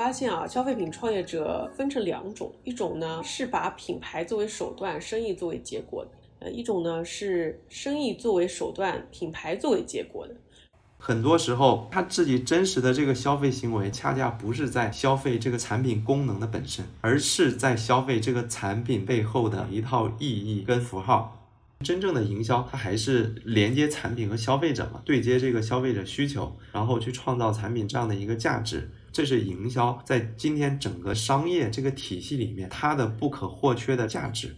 发现啊，消费品创业者分成两种，一种呢是把品牌作为手段，生意作为结果的；呃，一种呢是生意作为手段，品牌作为结果的。很多时候，他自己真实的这个消费行为，恰恰不是在消费这个产品功能的本身，而是在消费这个产品背后的一套意义跟符号。真正的营销，它还是连接产品和消费者嘛，对接这个消费者需求，然后去创造产品这样的一个价值。这是营销在今天整个商业这个体系里面它的不可或缺的价值。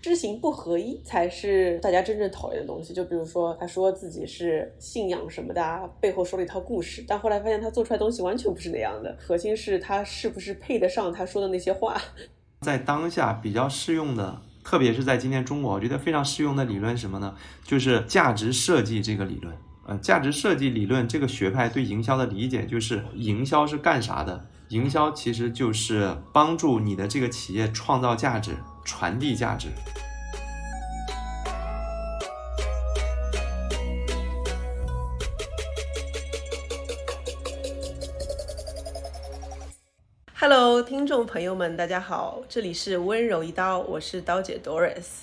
知行不合一才是大家真正讨厌的东西。就比如说，他说自己是信仰什么的，背后说了一套故事，但后来发现他做出来东西完全不是那样的。核心是他是不是配得上他说的那些话。在当下比较适用的，特别是在今天中国，我觉得非常适用的理论什么呢？就是价值设计这个理论。呃，价值设计理论这个学派对营销的理解，就是营销是干啥的？营销其实就是帮助你的这个企业创造价值。传递价值。Hello，听众朋友们，大家好，这里是温柔一刀，我是刀姐 Doris。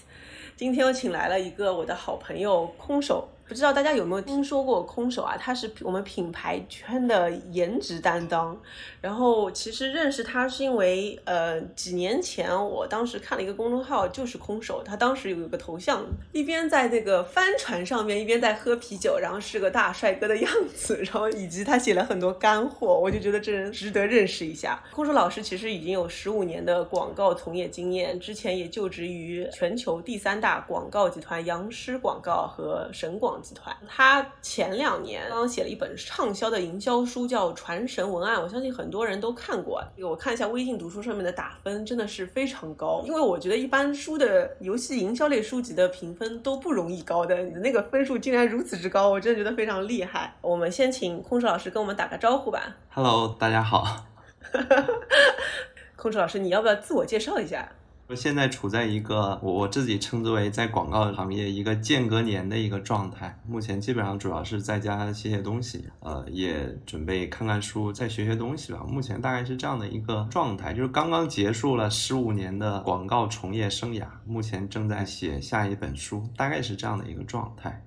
今天我请来了一个我的好朋友空手。不知道大家有没有听说过空手啊？他是我们品牌圈的颜值担当。然后其实认识他是因为，呃，几年前我当时看了一个公众号，就是空手，他当时有一个头像，一边在那个帆船上面，一边在喝啤酒，然后是个大帅哥的样子。然后以及他写了很多干货，我就觉得这人值得认识一下。空手老师其实已经有十五年的广告从业经验，之前也就职于全球第三大广告集团杨狮广告和神广。集团，他前两年刚写了一本畅销的营销书，叫《传神文案》，我相信很多人都看过。我看一下微信读书上面的打分，真的是非常高。因为我觉得一般书的游戏营销类书籍的评分都不容易高的，你的那个分数竟然如此之高，我真的觉得非常厉害。我们先请空手老师跟我们打个招呼吧。Hello，大家好。空手老师，你要不要自我介绍一下？我现在处在一个我我自己称之为在广告行业一个间隔年的一个状态，目前基本上主要是在家写写东西，呃，也准备看看书，再学学东西吧。目前大概是这样的一个状态，就是刚刚结束了十五年的广告从业生涯，目前正在写下一本书，大概是这样的一个状态。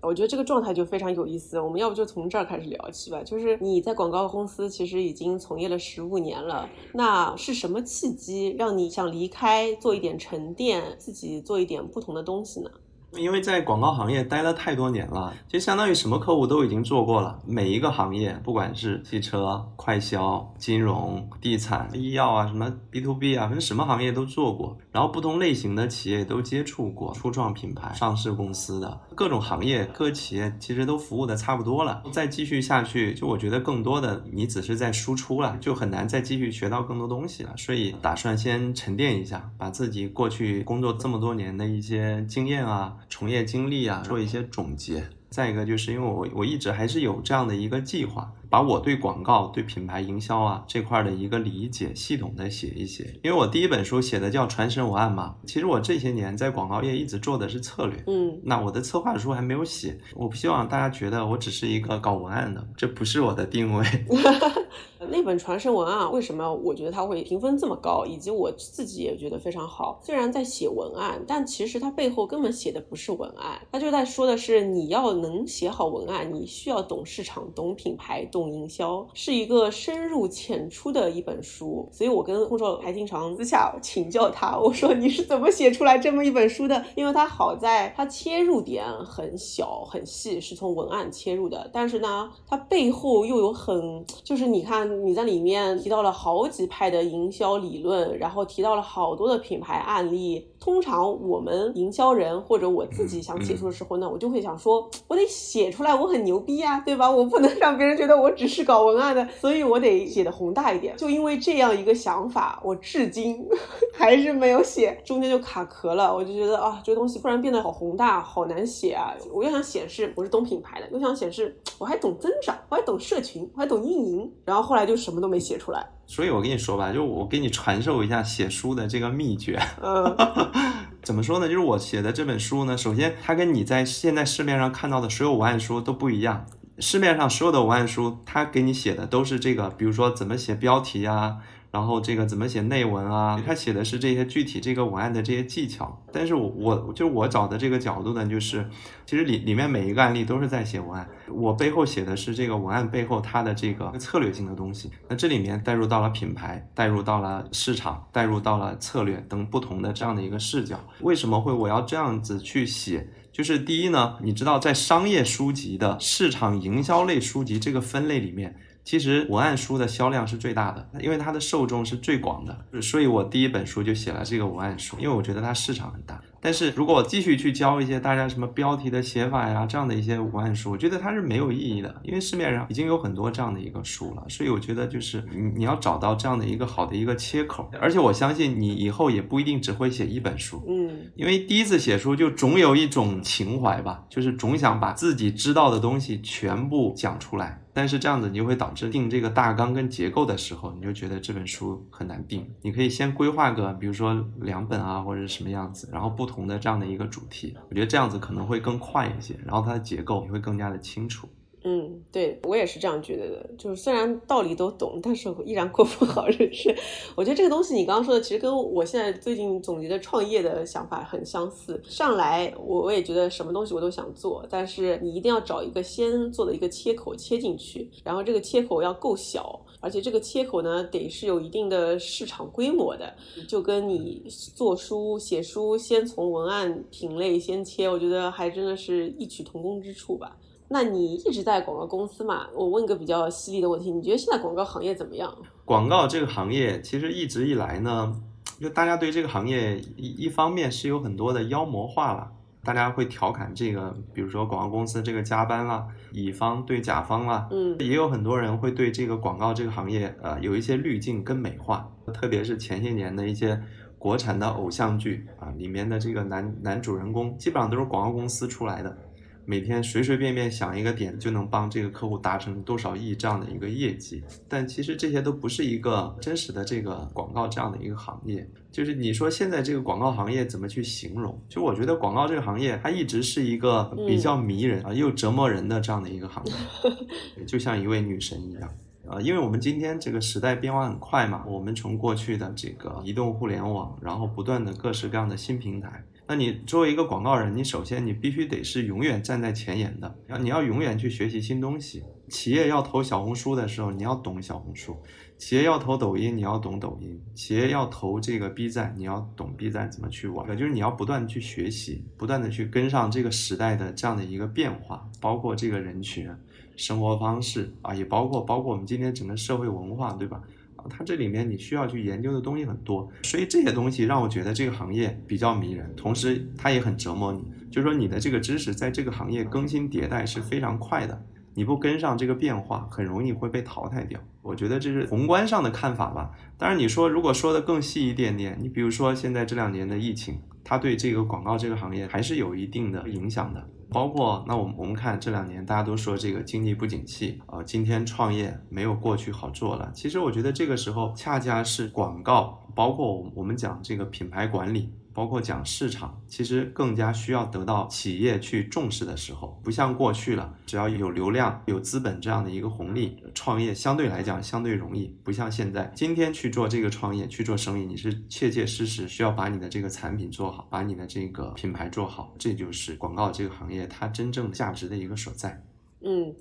我觉得这个状态就非常有意思，我们要不就从这儿开始聊起吧。就是你在广告公司其实已经从业了十五年了，那是什么契机让你想离开，做一点沉淀，自己做一点不同的东西呢？因为在广告行业待了太多年了，就相当于什么客户都已经做过了。每一个行业，不管是汽车、快销、金融、地产、医药啊，什么 B to B 啊，反正什么行业都做过。然后不同类型的企业都接触过，初创品牌、上市公司的各种行业、各企业其实都服务的差不多了。再继续下去，就我觉得更多的你只是在输出了，就很难再继续学到更多东西了。所以打算先沉淀一下，把自己过去工作这么多年的一些经验啊。从业经历啊，做一些总结。再一个，就是因为我我一直还是有这样的一个计划。把我对广告、对品牌营销啊这块的一个理解系统的写一写，因为我第一本书写的叫《传神文案》嘛。其实我这些年在广告业一直做的是策略，嗯，那我的策划书还没有写。我不希望大家觉得我只是一个搞文案的，这不是我的定位。那本《传神文案》为什么我觉得它会评分这么高，以及我自己也觉得非常好。虽然在写文案，但其实它背后根本写的不是文案，它就在说的是你要能写好文案，你需要懂市场、懂品牌。懂营销是一个深入浅出的一本书，所以我跟空少还经常私下请教他，我说你是怎么写出来这么一本书的？因为它好在它切入点很小很细，是从文案切入的，但是呢，它背后又有很就是你看你在里面提到了好几派的营销理论，然后提到了好多的品牌案例。通常我们营销人或者我自己想写出的时候呢，我就会想说，我得写出来，我很牛逼呀，对吧？我不能让别人觉得我只是搞文案的，所以我得写的宏大一点。就因为这样一个想法，我至今 还是没有写，中间就卡壳了。我就觉得啊，这个东西突然变得好宏大，好难写啊！我又想显示我是懂品牌的，又想显示我还懂增长，我还懂社群，我还懂运营，然后后来就什么都没写出来。所以我跟你说吧，就我给你传授一下写书的这个秘诀。嗯，怎么说呢？就是我写的这本书呢，首先它跟你在现在市面上看到的所有文案书都不一样。市面上所有的文案书，它给你写的都是这个，比如说怎么写标题啊。然后这个怎么写内文啊？他写的是这些具体这个文案的这些技巧。但是我我就我找的这个角度呢，就是其实里里面每一个案例都是在写文案，我背后写的是这个文案背后它的这个策略性的东西。那这里面带入到了品牌，带入到了市场，带入到了策略等不同的这样的一个视角。为什么会我要这样子去写？就是第一呢，你知道在商业书籍的市场营销类书籍这个分类里面。其实文案书的销量是最大的，因为它的受众是最广的，所以我第一本书就写了这个文案书，因为我觉得它市场很大。但是如果我继续去教一些大家什么标题的写法呀，这样的一些文案书，我觉得它是没有意义的，因为市面上已经有很多这样的一个书了。所以我觉得就是你你要找到这样的一个好的一个切口，而且我相信你以后也不一定只会写一本书，嗯，因为第一次写书就总有一种情怀吧，就是总想把自己知道的东西全部讲出来。但是这样子你就会导致定这个大纲跟结构的时候，你就觉得这本书很难定。你可以先规划个，比如说两本啊，或者是什么样子，然后不同同的这样的一个主题，我觉得这样子可能会更快一些，然后它的结构也会更加的清楚。嗯，对我也是这样觉得的。就是虽然道理都懂，但是我依然过不好日子。我觉得这个东西你刚刚说的，其实跟我现在最近总结的创业的想法很相似。上来我我也觉得什么东西我都想做，但是你一定要找一个先做的一个切口切进去，然后这个切口要够小，而且这个切口呢得是有一定的市场规模的。就跟你做书写书，先从文案品类先切，我觉得还真的是异曲同工之处吧。那你一直在广告公司嘛？我问个比较犀利的问题，你觉得现在广告行业怎么样？广告这个行业其实一直以来呢，就大家对这个行业一一方面是有很多的妖魔化了，大家会调侃这个，比如说广告公司这个加班啦，乙方对甲方啦，嗯，也有很多人会对这个广告这个行业呃有一些滤镜跟美化，特别是前些年的一些国产的偶像剧啊，里面的这个男男主人公基本上都是广告公司出来的。每天随随便便想一个点就能帮这个客户达成多少亿这样的一个业绩，但其实这些都不是一个真实的这个广告这样的一个行业。就是你说现在这个广告行业怎么去形容？就我觉得广告这个行业它一直是一个比较迷人啊又折磨人的这样的一个行业，就像一位女神一样啊。因为我们今天这个时代变化很快嘛，我们从过去的这个移动互联网，然后不断的各式各样的新平台。那你作为一个广告人，你首先你必须得是永远站在前沿的，要你要永远去学习新东西。企业要投小红书的时候，你要懂小红书；企业要投抖音，你要懂抖音；企业要投这个 B 站，你要懂 B 站怎么去玩。就是你要不断去学习，不断的去跟上这个时代的这样的一个变化，包括这个人群、生活方式啊，也包括包括我们今天整个社会文化，对吧？它这里面你需要去研究的东西很多，所以这些东西让我觉得这个行业比较迷人，同时它也很折磨你。就是说你的这个知识在这个行业更新迭代是非常快的，你不跟上这个变化，很容易会被淘汰掉。我觉得这是宏观上的看法吧。当然你说如果说的更细一点点，你比如说现在这两年的疫情，它对这个广告这个行业还是有一定的影响的。包括那我们我们看这两年大家都说这个经济不景气啊，今天创业没有过去好做了。其实我觉得这个时候恰恰是广告，包括我们讲这个品牌管理。包括讲市场，其实更加需要得到企业去重视的时候，不像过去了，只要有流量、有资本这样的一个红利，创业相对来讲相对容易。不像现在，今天去做这个创业、去做生意，你是切切实实需要把你的这个产品做好，把你的这个品牌做好，这就是广告这个行业它真正价值的一个所在。嗯。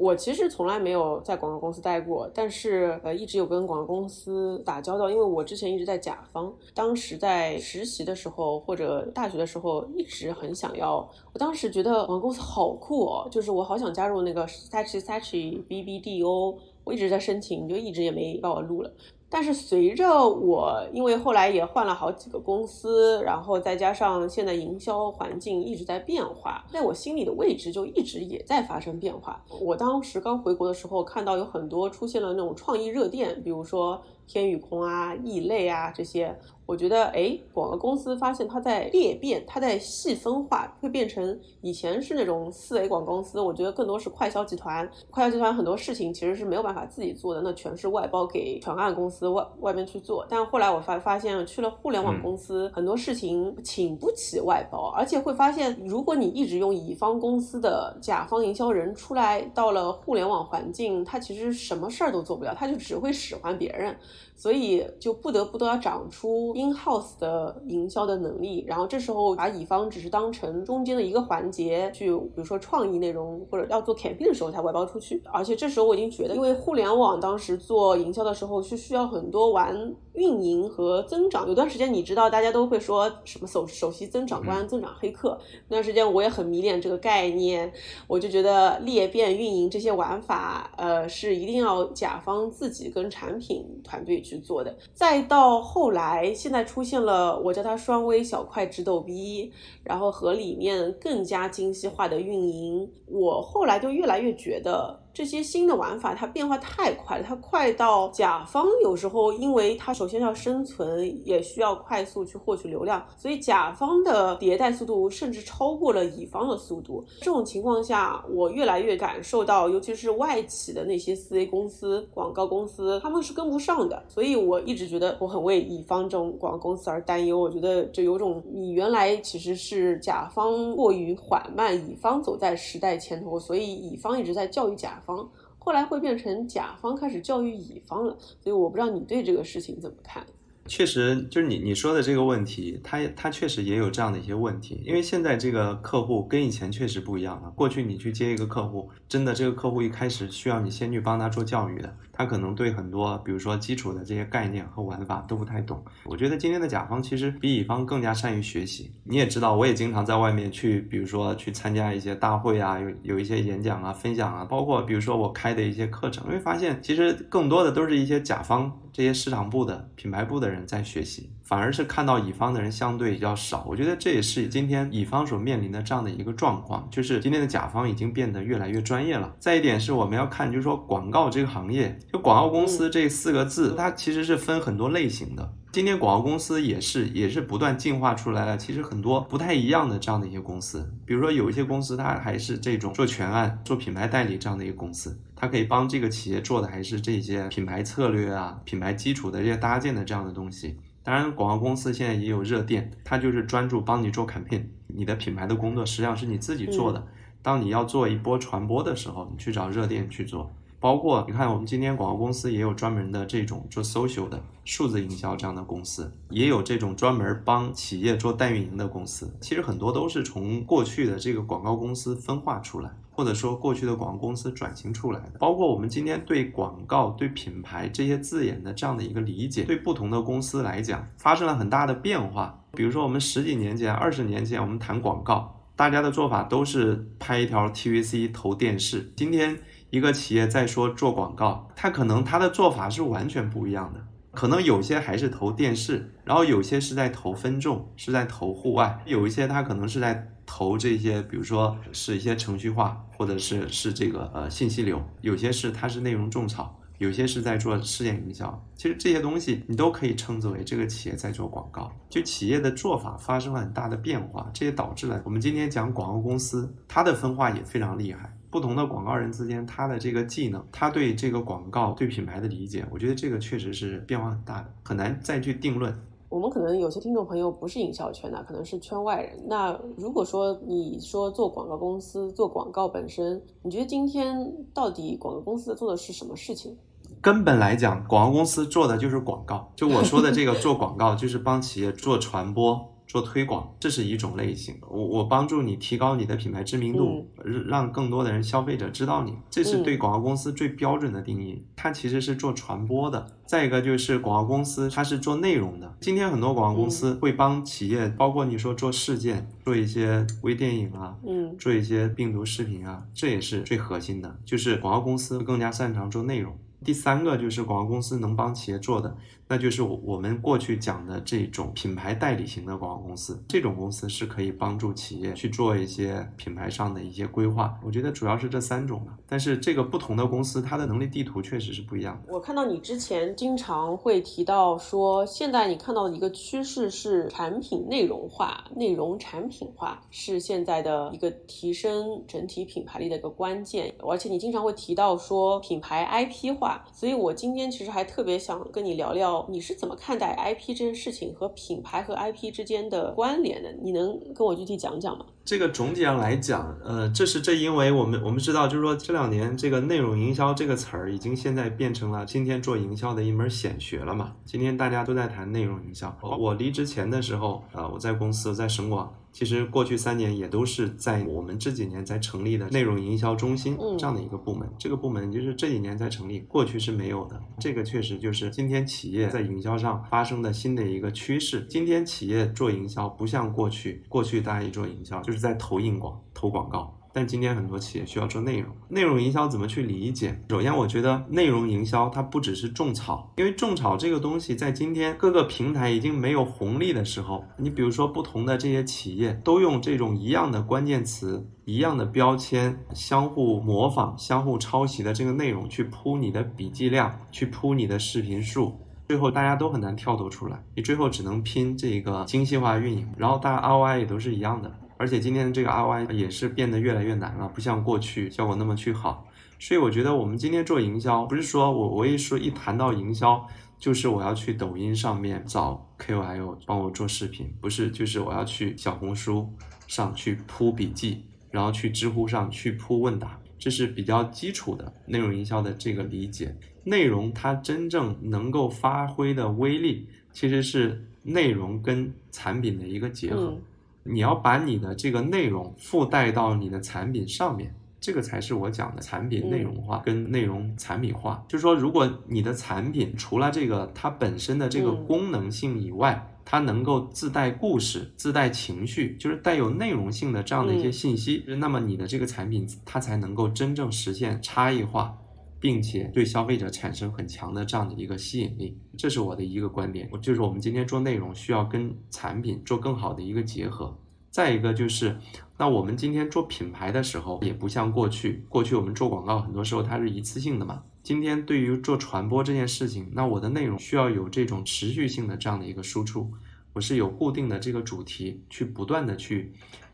我其实从来没有在广告公司待过，但是呃一直有跟广告公司打交道，因为我之前一直在甲方，当时在实习的时候或者大学的时候一直很想要，我当时觉得广告公司好酷哦，就是我好想加入那个 Sachi Sachi BBDO，我一直在申请，就一直也没把我录了。但是随着我，因为后来也换了好几个公司，然后再加上现在营销环境一直在变化，在我心里的位置就一直也在发生变化。我当时刚回国的时候，看到有很多出现了那种创意热店，比如说天宇空啊、异类啊这些。我觉得，哎，广告公司发现它在裂变，它在细分化，会变成以前是那种四 A 广告公司，我觉得更多是快销集团，快销集团很多事情其实是没有办法自己做的，那全是外包给全案公司外外边去做。但后来我发发现，去了互联网公司，很多事情请不起外包，而且会发现，如果你一直用乙方公司的甲方营销人出来，到了互联网环境，他其实什么事儿都做不了，他就只会使唤别人。所以就不得不都要长出 in house 的营销的能力，然后这时候把乙方只是当成中间的一个环节，去比如说创意内容或者要做 campaign 的时候才外包出去。而且这时候我已经觉得，因为互联网当时做营销的时候是需要很多玩运营和增长。有段时间你知道大家都会说什么首首席增长官、增长黑客，那段时间我也很迷恋这个概念，我就觉得裂变运营这些玩法，呃，是一定要甲方自己跟产品团队。去做的，再到后来，现现在出现了我叫它双微小块直逗逼，然后和里面更加精细化的运营，我后来就越来越觉得。这些新的玩法，它变化太快了，它快到甲方有时候，因为它首先要生存，也需要快速去获取流量，所以甲方的迭代速度甚至超过了乙方的速度。这种情况下，我越来越感受到，尤其是外企的那些四 A 公司、广告公司，他们是跟不上的。所以我一直觉得我很为乙方这种广告公司而担忧。我觉得就有种你原来其实是甲方过于缓慢，乙方走在时代前头，所以乙方一直在教育甲。方后来会变成甲方开始教育乙方了，所以我不知道你对这个事情怎么看。确实，就是你你说的这个问题，他他确实也有这样的一些问题。因为现在这个客户跟以前确实不一样了。过去你去接一个客户，真的这个客户一开始需要你先去帮他做教育的，他可能对很多比如说基础的这些概念和玩法都不太懂。我觉得今天的甲方其实比乙方更加善于学习。你也知道，我也经常在外面去，比如说去参加一些大会啊，有有一些演讲啊、分享啊，包括比如说我开的一些课程，会发现其实更多的都是一些甲方。这些市场部的品牌部的人在学习，反而是看到乙方的人相对比较少。我觉得这也是今天乙方所面临的这样的一个状况，就是今天的甲方已经变得越来越专业了。再一点是我们要看，就是说广告这个行业，就广告公司这四个字，它其实是分很多类型的。今天广告公司也是也是不断进化出来了，其实很多不太一样的这样的一些公司，比如说有一些公司它还是这种做全案、做品牌代理这样的一个公司，它可以帮这个企业做的还是这些品牌策略啊、品牌基础的这些搭建的这样的东西。当然，广告公司现在也有热店，它就是专注帮你做 campaign，你的品牌的工作实际上是你自己做的。当你要做一波传播的时候，你去找热店去做。包括你看，我们今天广告公司也有专门的这种做 social 的数字营销这样的公司，也有这种专门帮企业做代运营的公司。其实很多都是从过去的这个广告公司分化出来，或者说过去的广告公司转型出来的。包括我们今天对广告、对品牌这些字眼的这样的一个理解，对不同的公司来讲发生了很大的变化。比如说我们十几年前、二十年前，我们谈广告，大家的做法都是拍一条 TVC 投电视。今天。一个企业在说做广告，它可能它的做法是完全不一样的，可能有些还是投电视，然后有些是在投分众，是在投户外，有一些它可能是在投这些，比如说是一些程序化，或者是是这个呃信息流，有些是它是内容种草，有些是在做事件营销。其实这些东西你都可以称之为这个企业在做广告，就企业的做法发生了很大的变化，这也导致了我们今天讲广告公司，它的分化也非常厉害。不同的广告人之间，他的这个技能，他对这个广告、对品牌的理解，我觉得这个确实是变化很大的，很难再去定论。我们可能有些听众朋友不是营销圈的，可能是圈外人。那如果说你说做广告公司、做广告本身，你觉得今天到底广告公司做的是什么事情？根本来讲，广告公司做的就是广告。就我说的这个做广告，就是帮企业做传播。做推广，这是一种类型。我我帮助你提高你的品牌知名度，让更多的人消费者知道你，这是对广告公司最标准的定义。它其实是做传播的。再一个就是广告公司，它是做内容的。今天很多广告公司会帮企业，包括你说做事件，做一些微电影啊，嗯，做一些病毒视频啊，这也是最核心的。就是广告公司更加擅长做内容。第三个就是广告公司能帮企业做的。那就是我们过去讲的这种品牌代理型的广告公司，这种公司是可以帮助企业去做一些品牌上的一些规划。我觉得主要是这三种吧，但是这个不同的公司它的能力地图确实是不一样的。我看到你之前经常会提到说，现在你看到的一个趋势是产品内容化、内容产品化是现在的一个提升整体品牌力的一个关键，而且你经常会提到说品牌 IP 化，所以我今天其实还特别想跟你聊聊。你是怎么看待 IP 这件事情和品牌和 IP 之间的关联的？你能跟我具体讲讲吗？这个总体上来讲，呃，这是这因为我们我们知道，就是说这两年这个内容营销这个词儿已经现在变成了今天做营销的一门显学了嘛。今天大家都在谈内容营销。我离职前的时候，啊，我在公司在省广。其实过去三年也都是在我们这几年才成立的内容营销中心这样的一个部门，这个部门就是这几年才成立，过去是没有的。这个确实就是今天企业在营销上发生的新的一个趋势。今天企业做营销不像过去，过去大家一做营销就是在投硬广、投广告。但今天很多企业需要做内容，内容营销怎么去理解？首先，我觉得内容营销它不只是种草，因为种草这个东西在今天各个平台已经没有红利的时候，你比如说不同的这些企业都用这种一样的关键词、一样的标签，相互模仿、相互抄袭的这个内容去铺你的笔记量，去铺你的视频数，最后大家都很难跳脱出来，你最后只能拼这个精细化运营，然后大家 ROI 也都是一样的。而且今天的这个 ROI 也是变得越来越难了，不像过去效果那么去好。所以我觉得我们今天做营销，不是说我我一说一谈到营销，就是我要去抖音上面找 KOL 帮我做视频，不是，就是我要去小红书上去铺笔记，然后去知乎上去铺问答，这是比较基础的内容营销的这个理解。内容它真正能够发挥的威力，其实是内容跟产品的一个结合。你要把你的这个内容附带到你的产品上面，这个才是我讲的产品内容化跟内容产品化。就是说，如果你的产品除了这个它本身的这个功能性以外，它能够自带故事、自带情绪，就是带有内容性的这样的一些信息，那么你的这个产品它才能够真正实现差异化。并且对消费者产生很强的这样的一个吸引力，这是我的一个观点。就是我们今天做内容需要跟产品做更好的一个结合。再一个就是，那我们今天做品牌的时候，也不像过去，过去我们做广告很多时候它是一次性的嘛。今天对于做传播这件事情，那我的内容需要有这种持续性的这样的一个输出，我是有固定的这个主题去不断的去。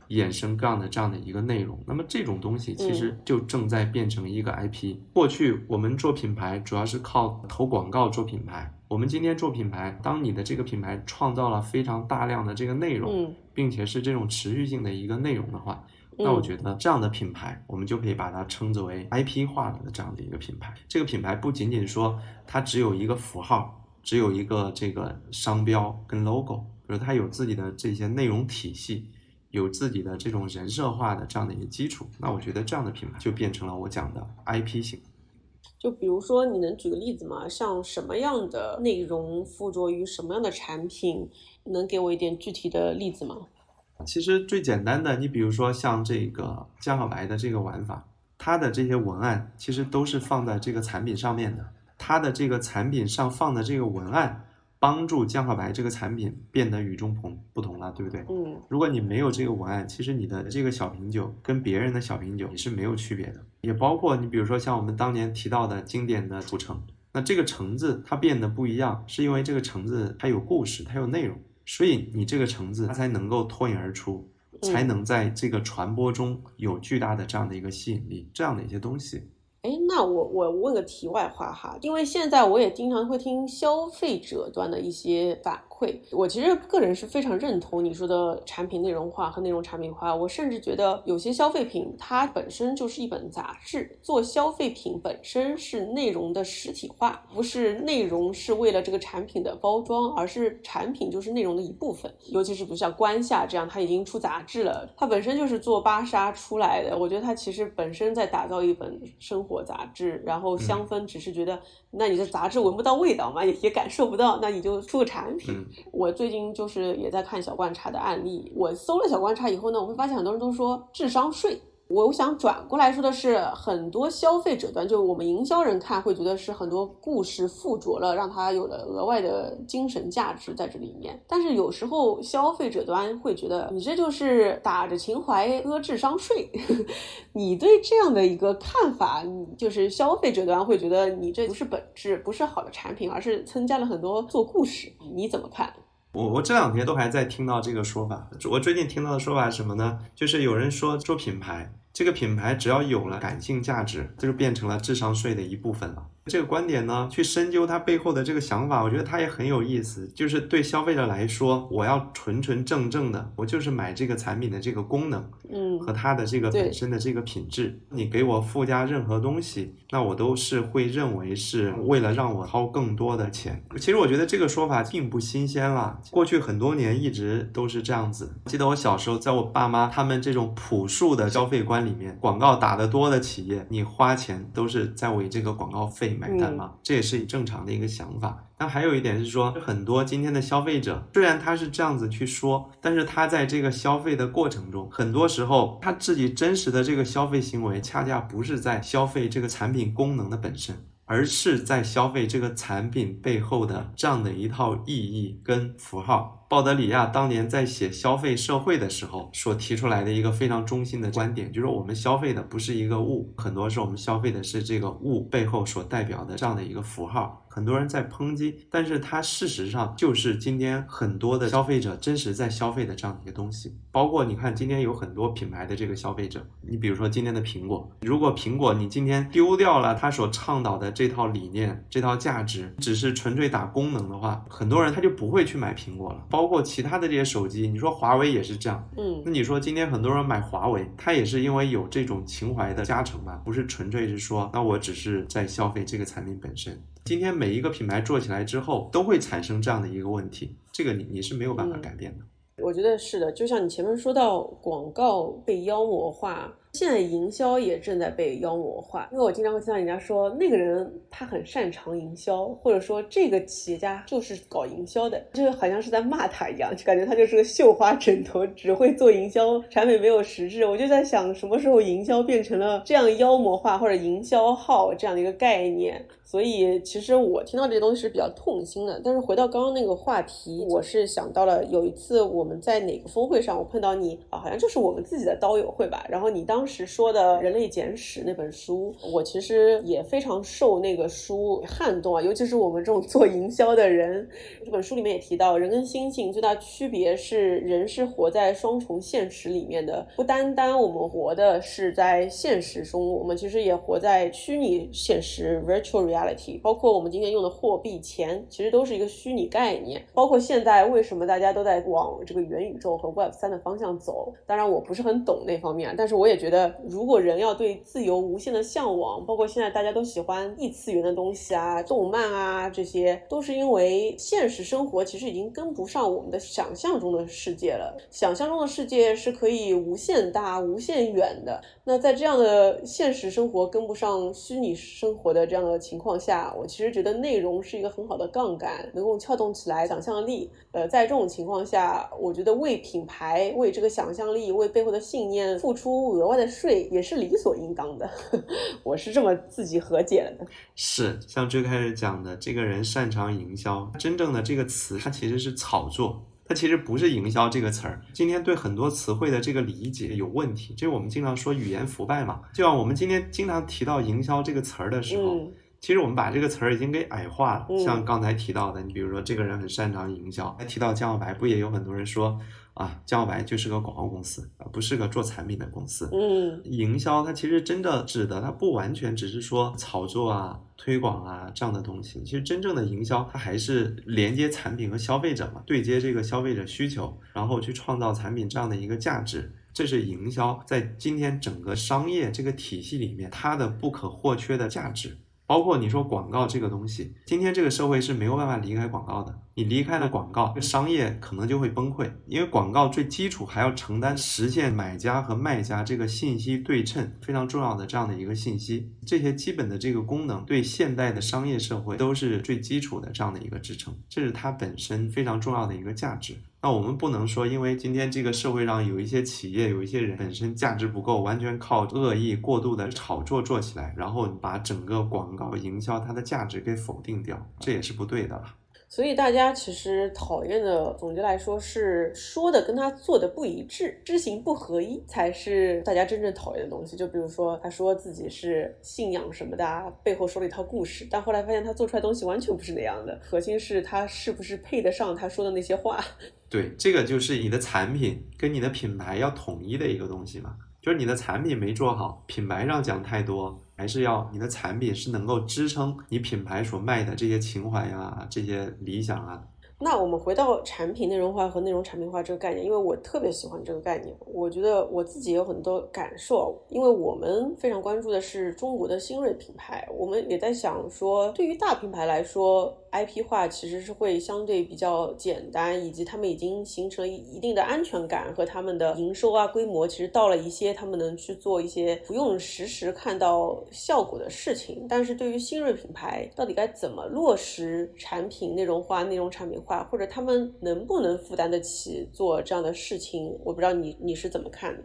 衍生各样的这样的一个内容，那么这种东西其实就正在变成一个 IP。过去我们做品牌主要是靠投广告做品牌，我们今天做品牌，当你的这个品牌创造了非常大量的这个内容，并且是这种持续性的一个内容的话，那我觉得这样的品牌，我们就可以把它称之为 IP 化的这样的一个品牌。这个品牌不仅仅说它只有一个符号，只有一个这个商标跟 logo，比如它有自己的这些内容体系。有自己的这种人设化的这样的一个基础，那我觉得这样的品牌就变成了我讲的 IP 型。就比如说，你能举个例子吗？像什么样的内容附着于什么样的产品？能给我一点具体的例子吗？其实最简单的，你比如说像这个江小白的这个玩法，它的这些文案其实都是放在这个产品上面的，它的这个产品上放的这个文案。帮助江小白这个产品变得与众不同了，对不对？嗯，如果你没有这个文案，其实你的这个小瓶酒跟别人的小瓶酒你是没有区别的。也包括你比如说像我们当年提到的经典的古城，那这个橙子它变得不一样，是因为这个橙子它有故事，它有内容，所以你这个橙子它才能够脱颖而出，才能在这个传播中有巨大的这样的一个吸引力，这样的一些东西。哎，那我我问个题外话哈，因为现在我也经常会听消费者端的一些反馈，我其实个人是非常认同你说的产品内容化和内容产品化。我甚至觉得有些消费品它本身就是一本杂志，做消费品本身是内容的实体化，不是内容是为了这个产品的包装，而是产品就是内容的一部分。尤其是比如像关夏这样，它已经出杂志了，它本身就是做芭莎出来的，我觉得它其实本身在打造一本生活。杂志，然后香氛只是觉得，那你的杂志闻不到味道嘛，也也感受不到，那你就出个产品。我最近就是也在看小罐茶的案例，我搜了小罐茶以后呢，我会发现很多人都说智商税，我想转过来说的是，很多消费者端，就我们营销人看，会觉得是很多故事附着了，让他有了额外的精神价值在这里面。但是有时候消费者端会觉得，你这就是打着情怀割智商税。你对这样的一个看法，你就是消费者端会觉得你这不是本质，不是好的产品，而是增加了很多做故事。你怎么看？我我这两天都还在听到这个说法。我最近听到的说法是什么呢？就是有人说做品牌，这个品牌只要有了感性价值，这就变成了智商税的一部分了。这个观点呢，去深究它背后的这个想法，我觉得它也很有意思。就是对消费者来说，我要纯纯正正的，我就是买这个产品的这个功能，嗯，和它的这个本身的这个品质。你给我附加任何东西，那我都是会认为是为了让我掏更多的钱。其实我觉得这个说法并不新鲜了，过去很多年一直都是这样子。记得我小时候，在我爸妈他们这种朴素的消费观里面，广告打得多的企业，你花钱都是在为这个广告费。买单嘛，这也是正常的一个想法。那还有一点是说，很多今天的消费者，虽然他是这样子去说，但是他在这个消费的过程中，很多时候他自己真实的这个消费行为，恰恰不是在消费这个产品功能的本身，而是在消费这个产品背后的这样的一套意义跟符号。鲍德里亚当年在写消费社会的时候所提出来的一个非常中心的观点，就是我们消费的不是一个物，很多时候我们消费的是这个物背后所代表的这样的一个符号。很多人在抨击，但是它事实上就是今天很多的消费者真实在消费的这样的一个东西。包括你看，今天有很多品牌的这个消费者，你比如说今天的苹果，如果苹果你今天丢掉了它所倡导的这套理念、这套价值，只是纯粹打功能的话，很多人他就不会去买苹果了。包括其他的这些手机，你说华为也是这样，嗯，那你说今天很多人买华为，他也是因为有这种情怀的加成吧，不是纯粹是说，那我只是在消费这个产品本身。今天每一个品牌做起来之后，都会产生这样的一个问题，这个你你是没有办法改变的。我觉得是的，就像你前面说到广告被妖魔化。现在营销也正在被妖魔化，因为我经常会听到人家说那个人他很擅长营销，或者说这个企业家就是搞营销的，就好像是在骂他一样，就感觉他就是个绣花枕头，只会做营销，产品没有实质。我就在想，什么时候营销变成了这样妖魔化或者营销号这样的一个概念？所以其实我听到这些东西是比较痛心的。但是回到刚刚那个话题，我是想到了有一次我们在哪个峰会上，我碰到你啊，好像就是我们自己的刀友会吧，然后你当。时说的《人类简史》那本书，我其实也非常受那个书撼动啊，尤其是我们这种做营销的人。这本书里面也提到，人跟猩猩最大区别是，人是活在双重现实里面的，不单单我们活的是在现实中，我们其实也活在虚拟现实 （virtual reality）。包括我们今天用的货币、钱，其实都是一个虚拟概念。包括现在为什么大家都在往这个元宇宙和 Web 三的方向走？当然，我不是很懂那方面，但是我也觉得。如果人要对自由无限的向往，包括现在大家都喜欢异次元的东西啊、动漫啊，这些都是因为现实生活其实已经跟不上我们的想象中的世界了。想象中的世界是可以无限大、无限远的。那在这样的现实生活跟不上虚拟生活的这样的情况下，我其实觉得内容是一个很好的杠杆，能够撬动起来想象力。呃，在这种情况下，我觉得为品牌、为这个想象力、为背后的信念付出额外的。税也是理所应当的，我是这么自己和解了的。是像最开始讲的，这个人擅长营销，真正的这个词，它其实是炒作，它其实不是营销这个词儿。今天对很多词汇的这个理解有问题，就是我们经常说语言腐败嘛。就像我们今天经常提到营销这个词儿的时候，其实我们把这个词儿已经给矮化了。像刚才提到的，你比如说这个人很擅长营销，还提到江小白，不也有很多人说？啊，江小白就是个广告公司啊，不是个做产品的公司。嗯，营销它其实真的指的，它不完全只是说炒作啊、推广啊这样的东西。其实真正的营销，它还是连接产品和消费者嘛，对接这个消费者需求，然后去创造产品这样的一个价值。这是营销在今天整个商业这个体系里面它的不可或缺的价值。包括你说广告这个东西，今天这个社会是没有办法离开广告的。你离开了广告，商业可能就会崩溃，因为广告最基础还要承担实现买家和卖家这个信息对称非常重要的这样的一个信息，这些基本的这个功能对现代的商业社会都是最基础的这样的一个支撑，这是它本身非常重要的一个价值。那我们不能说，因为今天这个社会上有一些企业、有一些人本身价值不够，完全靠恶意过度的炒作做起来，然后把整个广告营销它的价值给否定掉，这也是不对的了。所以大家其实讨厌的，总结来说是说的跟他做的不一致，知行不合一，才是大家真正讨厌的东西。就比如说他说自己是信仰什么的，背后说了一套故事，但后来发现他做出来东西完全不是那样的。核心是他是不是配得上他说的那些话。对，这个就是你的产品跟你的品牌要统一的一个东西嘛。就是你的产品没做好，品牌上讲太多。还是要你的产品是能够支撑你品牌所卖的这些情怀呀、这些理想啊。那我们回到产品内容化和内容产品化这个概念，因为我特别喜欢这个概念，我觉得我自己有很多感受。因为我们非常关注的是中国的新锐品牌，我们也在想说，对于大品牌来说。IP 化其实是会相对比较简单，以及他们已经形成一定的安全感和他们的营收啊规模，其实到了一些他们能去做一些不用实时看到效果的事情。但是对于新锐品牌，到底该怎么落实产品内容化、内容产品化，或者他们能不能负担得起做这样的事情？我不知道你你是怎么看的。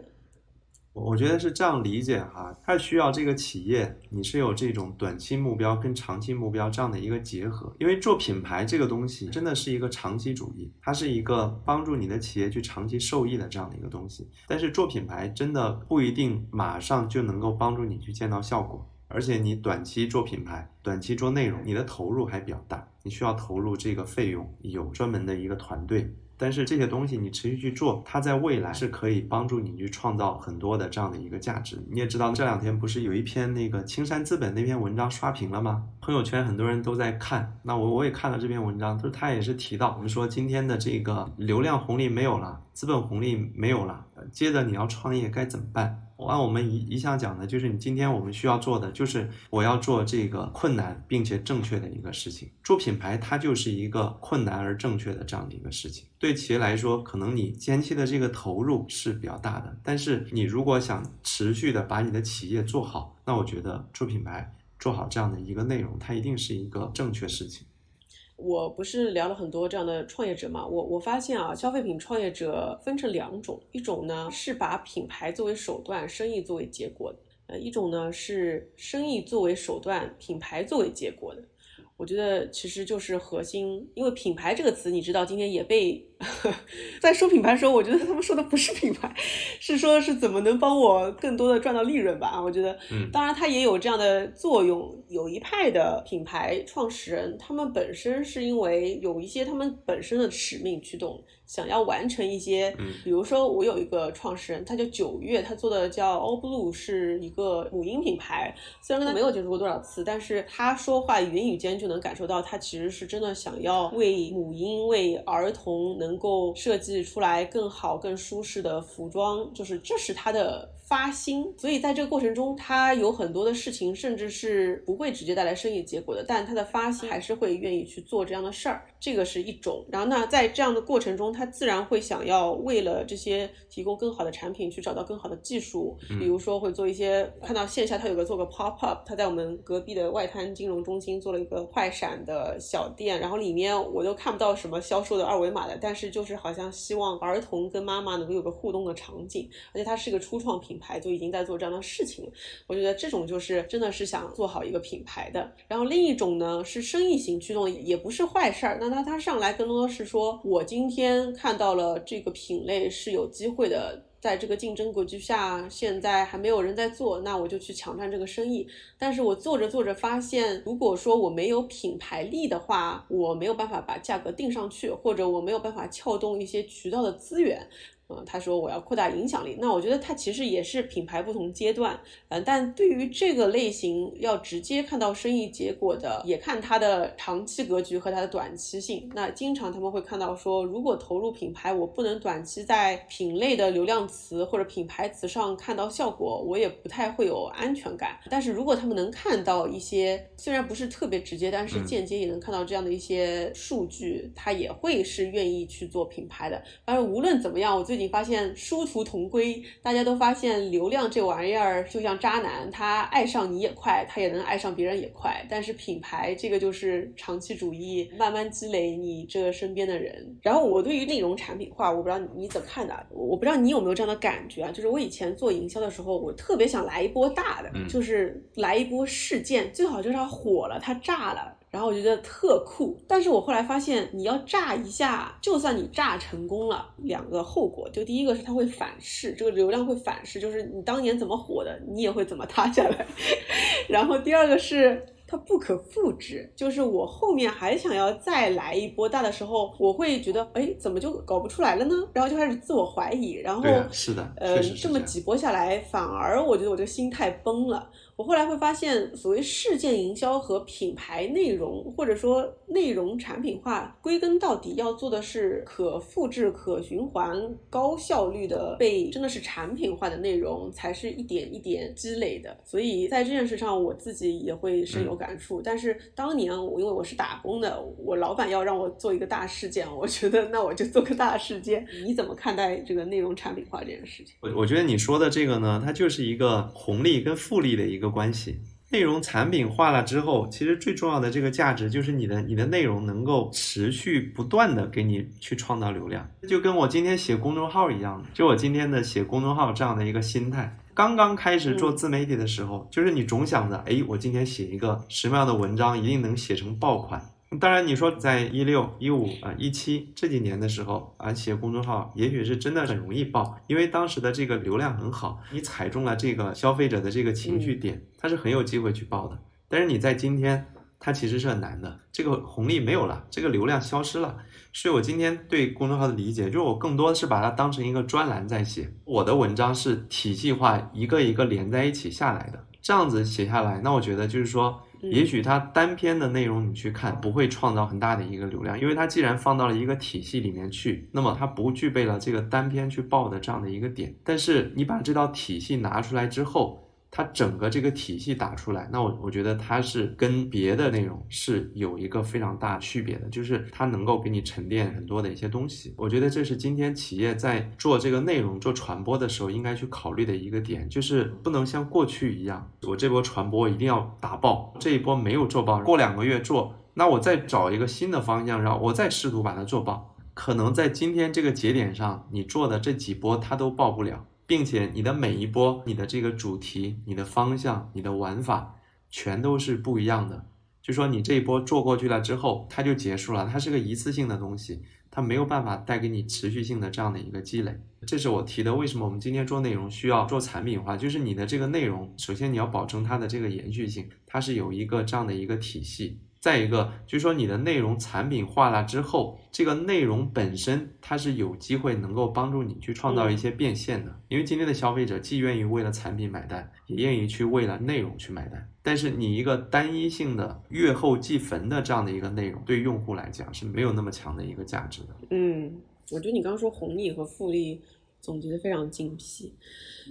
我觉得是这样理解哈，它需要这个企业你是有这种短期目标跟长期目标这样的一个结合，因为做品牌这个东西真的是一个长期主义，它是一个帮助你的企业去长期受益的这样的一个东西。但是做品牌真的不一定马上就能够帮助你去见到效果，而且你短期做品牌、短期做内容，你的投入还比较大，你需要投入这个费用，有专门的一个团队。但是这些东西你持续去做，它在未来是可以帮助你去创造很多的这样的一个价值。你也知道这两天不是有一篇那个青山资本那篇文章刷屏了吗？朋友圈很多人都在看，那我我也看了这篇文章，就是他也是提到，我们说今天的这个流量红利没有了，资本红利没有了，接着你要创业该怎么办？按我们一一向讲的，就是你今天我们需要做的，就是我要做这个困难并且正确的一个事情。做品牌，它就是一个困难而正确的这样的一个事情。对企业来说，可能你前期的这个投入是比较大的，但是你如果想持续的把你的企业做好，那我觉得做品牌做好这样的一个内容，它一定是一个正确事情。我不是聊了很多这样的创业者嘛，我我发现啊，消费品创业者分成两种，一种呢是把品牌作为手段，生意作为结果的，呃，一种呢是生意作为手段，品牌作为结果的。我觉得其实就是核心，因为品牌这个词，你知道今天也被 在说品牌的时候，我觉得他们说的不是品牌，是说是怎么能帮我更多的赚到利润吧。我觉得，嗯，当然它也有这样的作用。有一派的品牌创始人，他们本身是因为有一些他们本身的使命驱动。想要完成一些，比如说我有一个创始人，他叫九月，他做的叫 All Blue，是一个母婴品牌。虽然跟他没有接触过多少次，但是他说话言语间就能感受到，他其实是真的想要为母婴、为儿童能能够设计出来更好、更舒适的服装，就是这是他的。发心，所以在这个过程中，他有很多的事情，甚至是不会直接带来生意结果的，但他的发心还是会愿意去做这样的事儿，这个是一种。然后那在这样的过程中，他自然会想要为了这些提供更好的产品，去找到更好的技术，比如说会做一些，看到线下他有个做个 pop up，他在我们隔壁的外滩金融中心做了一个快闪的小店，然后里面我都看不到什么销售的二维码的，但是就是好像希望儿童跟妈妈能够有个互动的场景，而且它是一个初创品。牌牌就已经在做这样的事情了，我觉得这种就是真的是想做好一个品牌的。然后另一种呢是生意型驱动，也不是坏事儿。那他他上来更多的是说，我今天看到了这个品类是有机会的。在这个竞争格局下，现在还没有人在做，那我就去抢占这个生意。但是我做着做着发现，如果说我没有品牌力的话，我没有办法把价格定上去，或者我没有办法撬动一些渠道的资源，嗯，他说我要扩大影响力，那我觉得他其实也是品牌不同阶段，嗯，但对于这个类型要直接看到生意结果的，也看它的长期格局和它的短期性。那经常他们会看到说，如果投入品牌，我不能短期在品类的流量词或者品牌词上看到效果，我也不太会有安全感。但是如果他们能看到一些，虽然不是特别直接，但是间接也能看到这样的一些数据，他也会是愿意去做品牌的。但是无论怎么样，我最近。发现殊途同归，大家都发现流量这玩意儿就像渣男，他爱上你也快，他也能爱上别人也快。但是品牌这个就是长期主义，慢慢积累你这身边的人。然后我对于内容产品化，我不知道你怎么看的，我不知道你有没有这样的感觉啊？就是我以前做营销的时候，我特别想来一波大的，就是来一波事件，最好就是它火了，它炸了。然后我觉得特酷，但是我后来发现，你要炸一下，就算你炸成功了，两个后果，就第一个是它会反噬，这个流量会反噬，就是你当年怎么火的，你也会怎么塌下来。然后第二个是它不可复制，就是我后面还想要再来一波大的时候，我会觉得，哎，怎么就搞不出来了呢？然后就开始自我怀疑，然后是的，呃，这么几波下来，反而我觉得我这个心态崩了。我后来会发现，所谓事件营销和品牌内容，或者说内容产品化，归根到底要做的是可复制、可循环、高效率的被真的是产品化的内容，才是一点一点积累的。所以在这件事上，我自己也会深有感触。但是当年我因为我是打工的，我老板要让我做一个大事件，我觉得那我就做个大事件。你怎么看待这个内容产品化这件事情？我我觉得你说的这个呢，它就是一个红利跟复利的一个。一个关系，内容产品化了之后，其实最重要的这个价值就是你的你的内容能够持续不断的给你去创造流量，就跟我今天写公众号一样的，就我今天的写公众号这样的一个心态。刚刚开始做自媒体的时候，就是你总想着，哎，我今天写一个什么样的文章，一定能写成爆款。当然，你说在一六一五啊一七这几年的时候啊，写公众号也许是真的很容易爆，因为当时的这个流量很好，你踩中了这个消费者的这个情绪点，它是很有机会去爆的。但是你在今天，它其实是很难的，这个红利没有了，这个流量消失了。所以我今天对公众号的理解，就是我更多的是把它当成一个专栏在写，我的文章是体系化，一个一个连在一起下来的，这样子写下来，那我觉得就是说。也许它单篇的内容你去看不会创造很大的一个流量，因为它既然放到了一个体系里面去，那么它不具备了这个单篇去报的这样的一个点。但是你把这道体系拿出来之后，它整个这个体系打出来，那我我觉得它是跟别的内容是有一个非常大区别的，就是它能够给你沉淀很多的一些东西。我觉得这是今天企业在做这个内容做传播的时候应该去考虑的一个点，就是不能像过去一样，我这波传播一定要打爆，这一波没有做爆，过两个月做，那我再找一个新的方向，然后我再试图把它做爆，可能在今天这个节点上，你做的这几波它都爆不了。并且你的每一波，你的这个主题、你的方向、你的玩法，全都是不一样的。就说你这一波做过去了之后，它就结束了，它是个一次性的东西，它没有办法带给你持续性的这样的一个积累。这是我提的，为什么我们今天做内容需要做产品化？就是你的这个内容，首先你要保证它的这个延续性，它是有一个这样的一个体系。再一个就是说，你的内容产品化了之后，这个内容本身它是有机会能够帮助你去创造一些变现的。因为今天的消费者既愿意为了产品买单，也愿意去为了内容去买单。但是你一个单一性的月后即焚的这样的一个内容，对用户来讲是没有那么强的一个价值的。嗯，我觉得你刚刚说红利和复利。总结的非常精辟。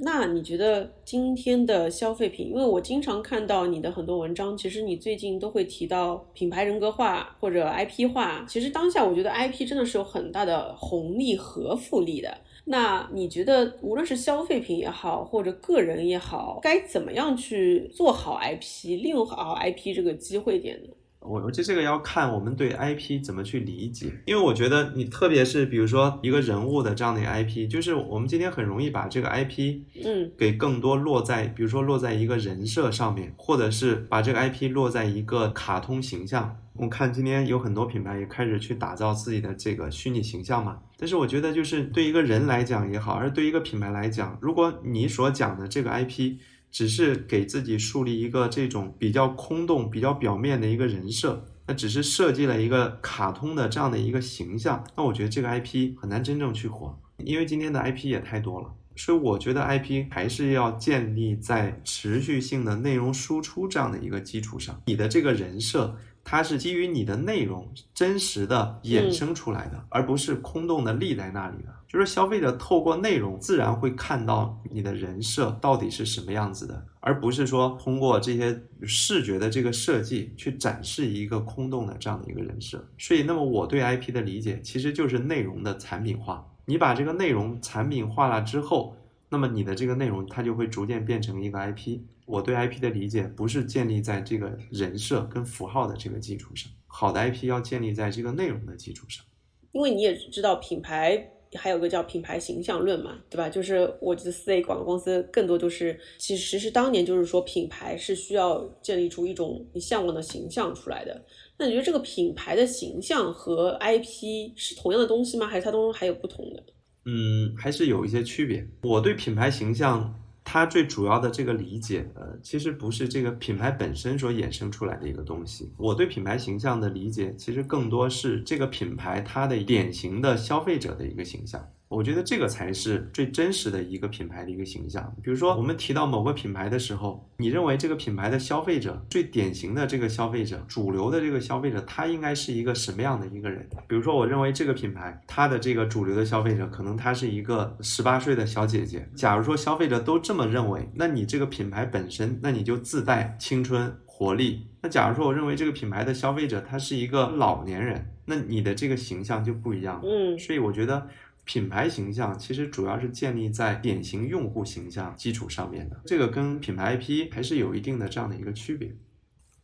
那你觉得今天的消费品？因为我经常看到你的很多文章，其实你最近都会提到品牌人格化或者 IP 化。其实当下我觉得 IP 真的是有很大的红利和复利的。那你觉得无论是消费品也好，或者个人也好，该怎么样去做好 IP，利用好 IP 这个机会点呢？我我觉得这个要看我们对 IP 怎么去理解，因为我觉得你特别是比如说一个人物的这样的一个 IP，就是我们今天很容易把这个 IP，嗯，给更多落在比如说落在一个人设上面，或者是把这个 IP 落在一个卡通形象。我看今天有很多品牌也开始去打造自己的这个虚拟形象嘛，但是我觉得就是对一个人来讲也好，而对一个品牌来讲，如果你所讲的这个 IP。只是给自己树立一个这种比较空洞、比较表面的一个人设，那只是设计了一个卡通的这样的一个形象，那我觉得这个 IP 很难真正去火。因为今天的 IP 也太多了，所以我觉得 IP 还是要建立在持续性的内容输出这样的一个基础上。你的这个人设，它是基于你的内容真实的衍生出来的，而不是空洞的立在那里的。就是消费者透过内容，自然会看到你的人设到底是什么样子的，而不是说通过这些视觉的这个设计去展示一个空洞的这样的一个人设。所以，那么我对 IP 的理解其实就是内容的产品化。你把这个内容产品化了之后，那么你的这个内容它就会逐渐变成一个 IP。我对 IP 的理解不是建立在这个人设跟符号的这个基础上，好的 IP 要建立在这个内容的基础上。因为你也知道品牌。还有个叫品牌形象论嘛，对吧？就是我觉得四 A 广告公司更多就是，其实是当年就是说品牌是需要建立出一种你向往的形象出来的。那你觉得这个品牌的形象和 IP 是同样的东西吗？还是它当中还有不同的？嗯，还是有一些区别。我对品牌形象。它最主要的这个理解，呃，其实不是这个品牌本身所衍生出来的一个东西。我对品牌形象的理解，其实更多是这个品牌它的典型的消费者的一个形象。我觉得这个才是最真实的一个品牌的一个形象。比如说，我们提到某个品牌的时候，你认为这个品牌的消费者最典型的这个消费者、主流的这个消费者，他应该是一个什么样的一个人？比如说，我认为这个品牌它的这个主流的消费者，可能她是一个十八岁的小姐姐。假如说消费者都这么认为，那你这个品牌本身，那你就自带青春活力。那假如说我认为这个品牌的消费者他是一个老年人，那你的这个形象就不一样。嗯，所以我觉得。品牌形象其实主要是建立在典型用户形象基础上面的，这个跟品牌 IP 还是有一定的这样的一个区别。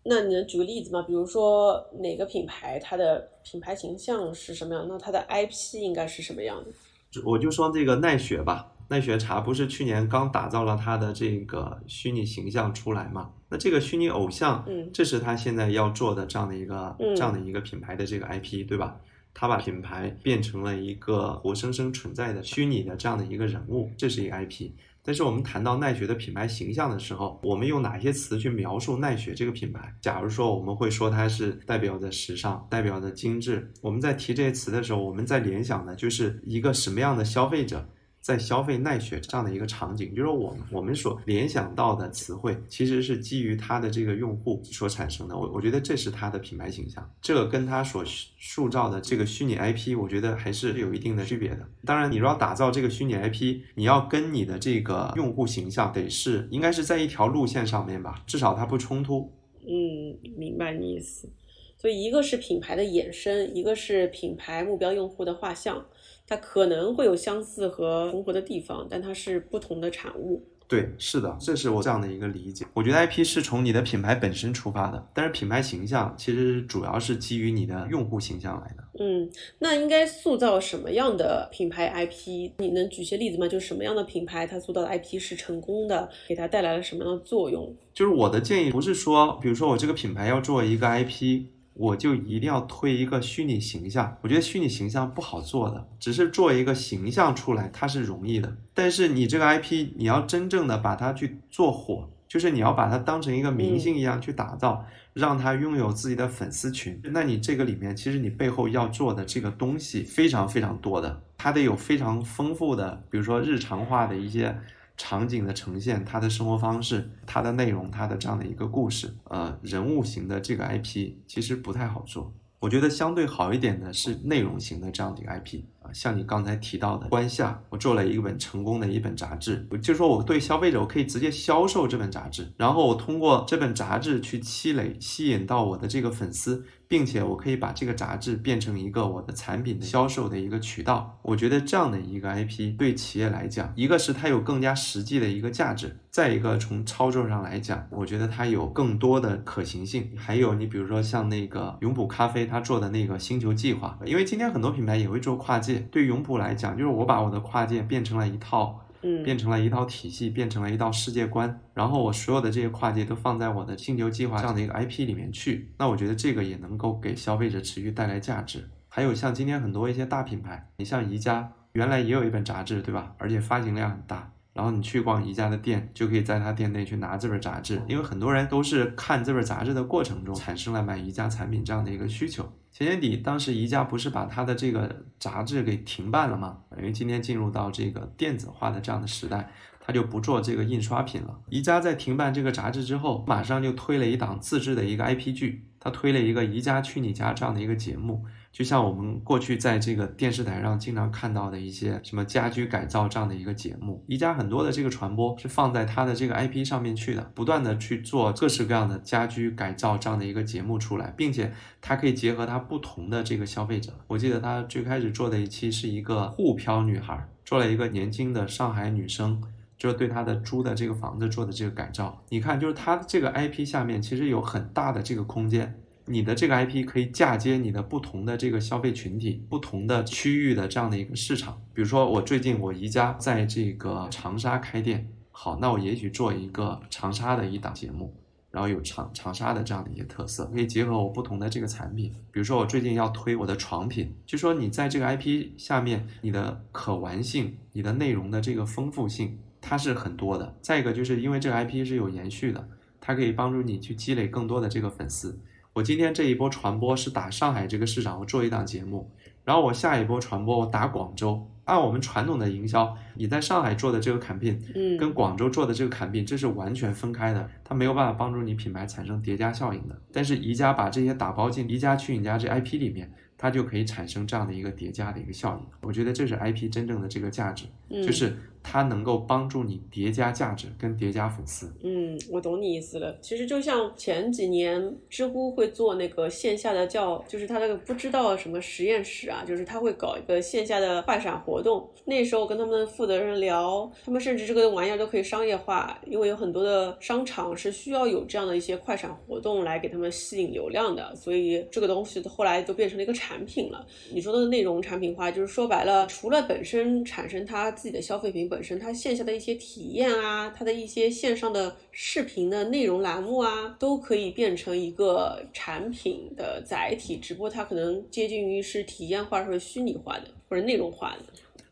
那你能举个例子吗？比如说哪个品牌它的品牌形象是什么样？那它的 IP 应该是什么样的？我就说这个奈雪吧，奈雪茶不是去年刚打造了它的这个虚拟形象出来嘛？那这个虚拟偶像，嗯，这是它现在要做的这样的一个这样的一个品牌的这个 IP，对吧？他把品牌变成了一个活生生存在的虚拟的这样的一个人物，这是一个 IP。但是我们谈到奈雪的品牌形象的时候，我们用哪些词去描述奈雪这个品牌？假如说我们会说它是代表着时尚，代表着精致。我们在提这些词的时候，我们在联想的就是一个什么样的消费者？在消费奈雪这样的一个场景，就是我们我们所联想到的词汇，其实是基于它的这个用户所产生的。我我觉得这是它的品牌形象，这个跟它所塑造的这个虚拟 IP，我觉得还是有一定的区别的。当然，你要打造这个虚拟 IP，你要跟你的这个用户形象得是应该是在一条路线上面吧，至少它不冲突。嗯，明白你意思。所以一个是品牌的衍生，一个是品牌目标用户的画像。它可能会有相似和重合的地方，但它是不同的产物。对，是的，这是我这样的一个理解。我觉得 IP 是从你的品牌本身出发的，但是品牌形象其实主要是基于你的用户形象来的。嗯，那应该塑造什么样的品牌 IP？你能举些例子吗？就是什么样的品牌它塑造的 IP 是成功的，给它带来了什么样的作用？就是我的建议不是说，比如说我这个品牌要做一个 IP。我就一定要推一个虚拟形象，我觉得虚拟形象不好做的，只是做一个形象出来，它是容易的。但是你这个 IP，你要真正的把它去做火，就是你要把它当成一个明星一样去打造，让它拥有自己的粉丝群。那你这个里面，其实你背后要做的这个东西非常非常多的，它得有非常丰富的，比如说日常化的一些。场景的呈现，他的生活方式，他的内容，他的这样的一个故事，呃，人物型的这个 IP 其实不太好做。我觉得相对好一点的是内容型的这样的一个 IP 啊，像你刚才提到的《关夏》，我做了一本成功的一本杂志，就是说我对消费者，我可以直接销售这本杂志，然后我通过这本杂志去积累，吸引到我的这个粉丝。并且我可以把这个杂志变成一个我的产品的销售的一个渠道。我觉得这样的一个 IP 对企业来讲，一个是它有更加实际的一个价值，再一个从操作上来讲，我觉得它有更多的可行性。还有你比如说像那个永璞咖啡它做的那个星球计划，因为今天很多品牌也会做跨界，对永璞来讲，就是我把我的跨界变成了一套。嗯，变成了一套体系，变成了一道世界观，然后我所有的这些跨界都放在我的星球计划这样的一个 IP 里面去，那我觉得这个也能够给消费者持续带来价值。还有像今天很多一些大品牌，你像宜家，原来也有一本杂志，对吧？而且发行量很大。然后你去逛宜家的店，就可以在他店内去拿这本杂志，因为很多人都是看这本杂志的过程中产生了买宜家产品这样的一个需求。前年底，当时宜家不是把他的这个杂志给停办了吗？因为今天进入到这个电子化的这样的时代。他就不做这个印刷品了。宜家在停办这个杂志之后，马上就推了一档自制的一个 IP 剧，他推了一个《宜家去你家》这样的一个节目，就像我们过去在这个电视台上经常看到的一些什么家居改造这样的一个节目。宜家很多的这个传播是放在它的这个 IP 上面去的，不断的去做各式各样的家居改造这样的一个节目出来，并且它可以结合它不同的这个消费者。我记得他最开始做的一期是一个沪漂女孩，做了一个年轻的上海女生。就是对他的租的这个房子做的这个改造，你看，就是他这个 IP 下面其实有很大的这个空间，你的这个 IP 可以嫁接你的不同的这个消费群体、不同的区域的这样的一个市场。比如说，我最近我宜家在这个长沙开店，好，那我也许做一个长沙的一档节目，然后有长长沙的这样的一些特色，可以结合我不同的这个产品。比如说，我最近要推我的床品，就说你在这个 IP 下面，你的可玩性、你的内容的这个丰富性。它是很多的，再一个就是因为这个 IP 是有延续的，它可以帮助你去积累更多的这个粉丝。我今天这一波传播是打上海这个市场，我做一档节目，然后我下一波传播我打广州。按我们传统的营销，你在上海做的这个 campaign，嗯，跟广州做的这个 campaign，这是完全分开的，它没有办法帮助你品牌产生叠加效应的。但是宜家把这些打包进宜家去你家这 IP 里面。它就可以产生这样的一个叠加的一个效应，我觉得这是 IP 真正的这个价值，就是它能够帮助你叠加价值跟叠加粉丝。嗯，我懂你意思了。其实就像前几年知乎会做那个线下的叫，就是他那个不知道什么实验室啊，就是他会搞一个线下的快闪活动。那时候跟他们负责人聊，他们甚至这个玩意儿都可以商业化，因为有很多的商场是需要有这样的一些快闪活动来给他们吸引流量的，所以这个东西后来都变成了一个产。产品了，你说的内容产品化，就是说白了，除了本身产生它自己的消费品本身，它线下的一些体验啊，它的一些线上的视频的内容栏目啊，都可以变成一个产品的载体，只不过它可能接近于是体验化或者虚拟化的或者内容化的。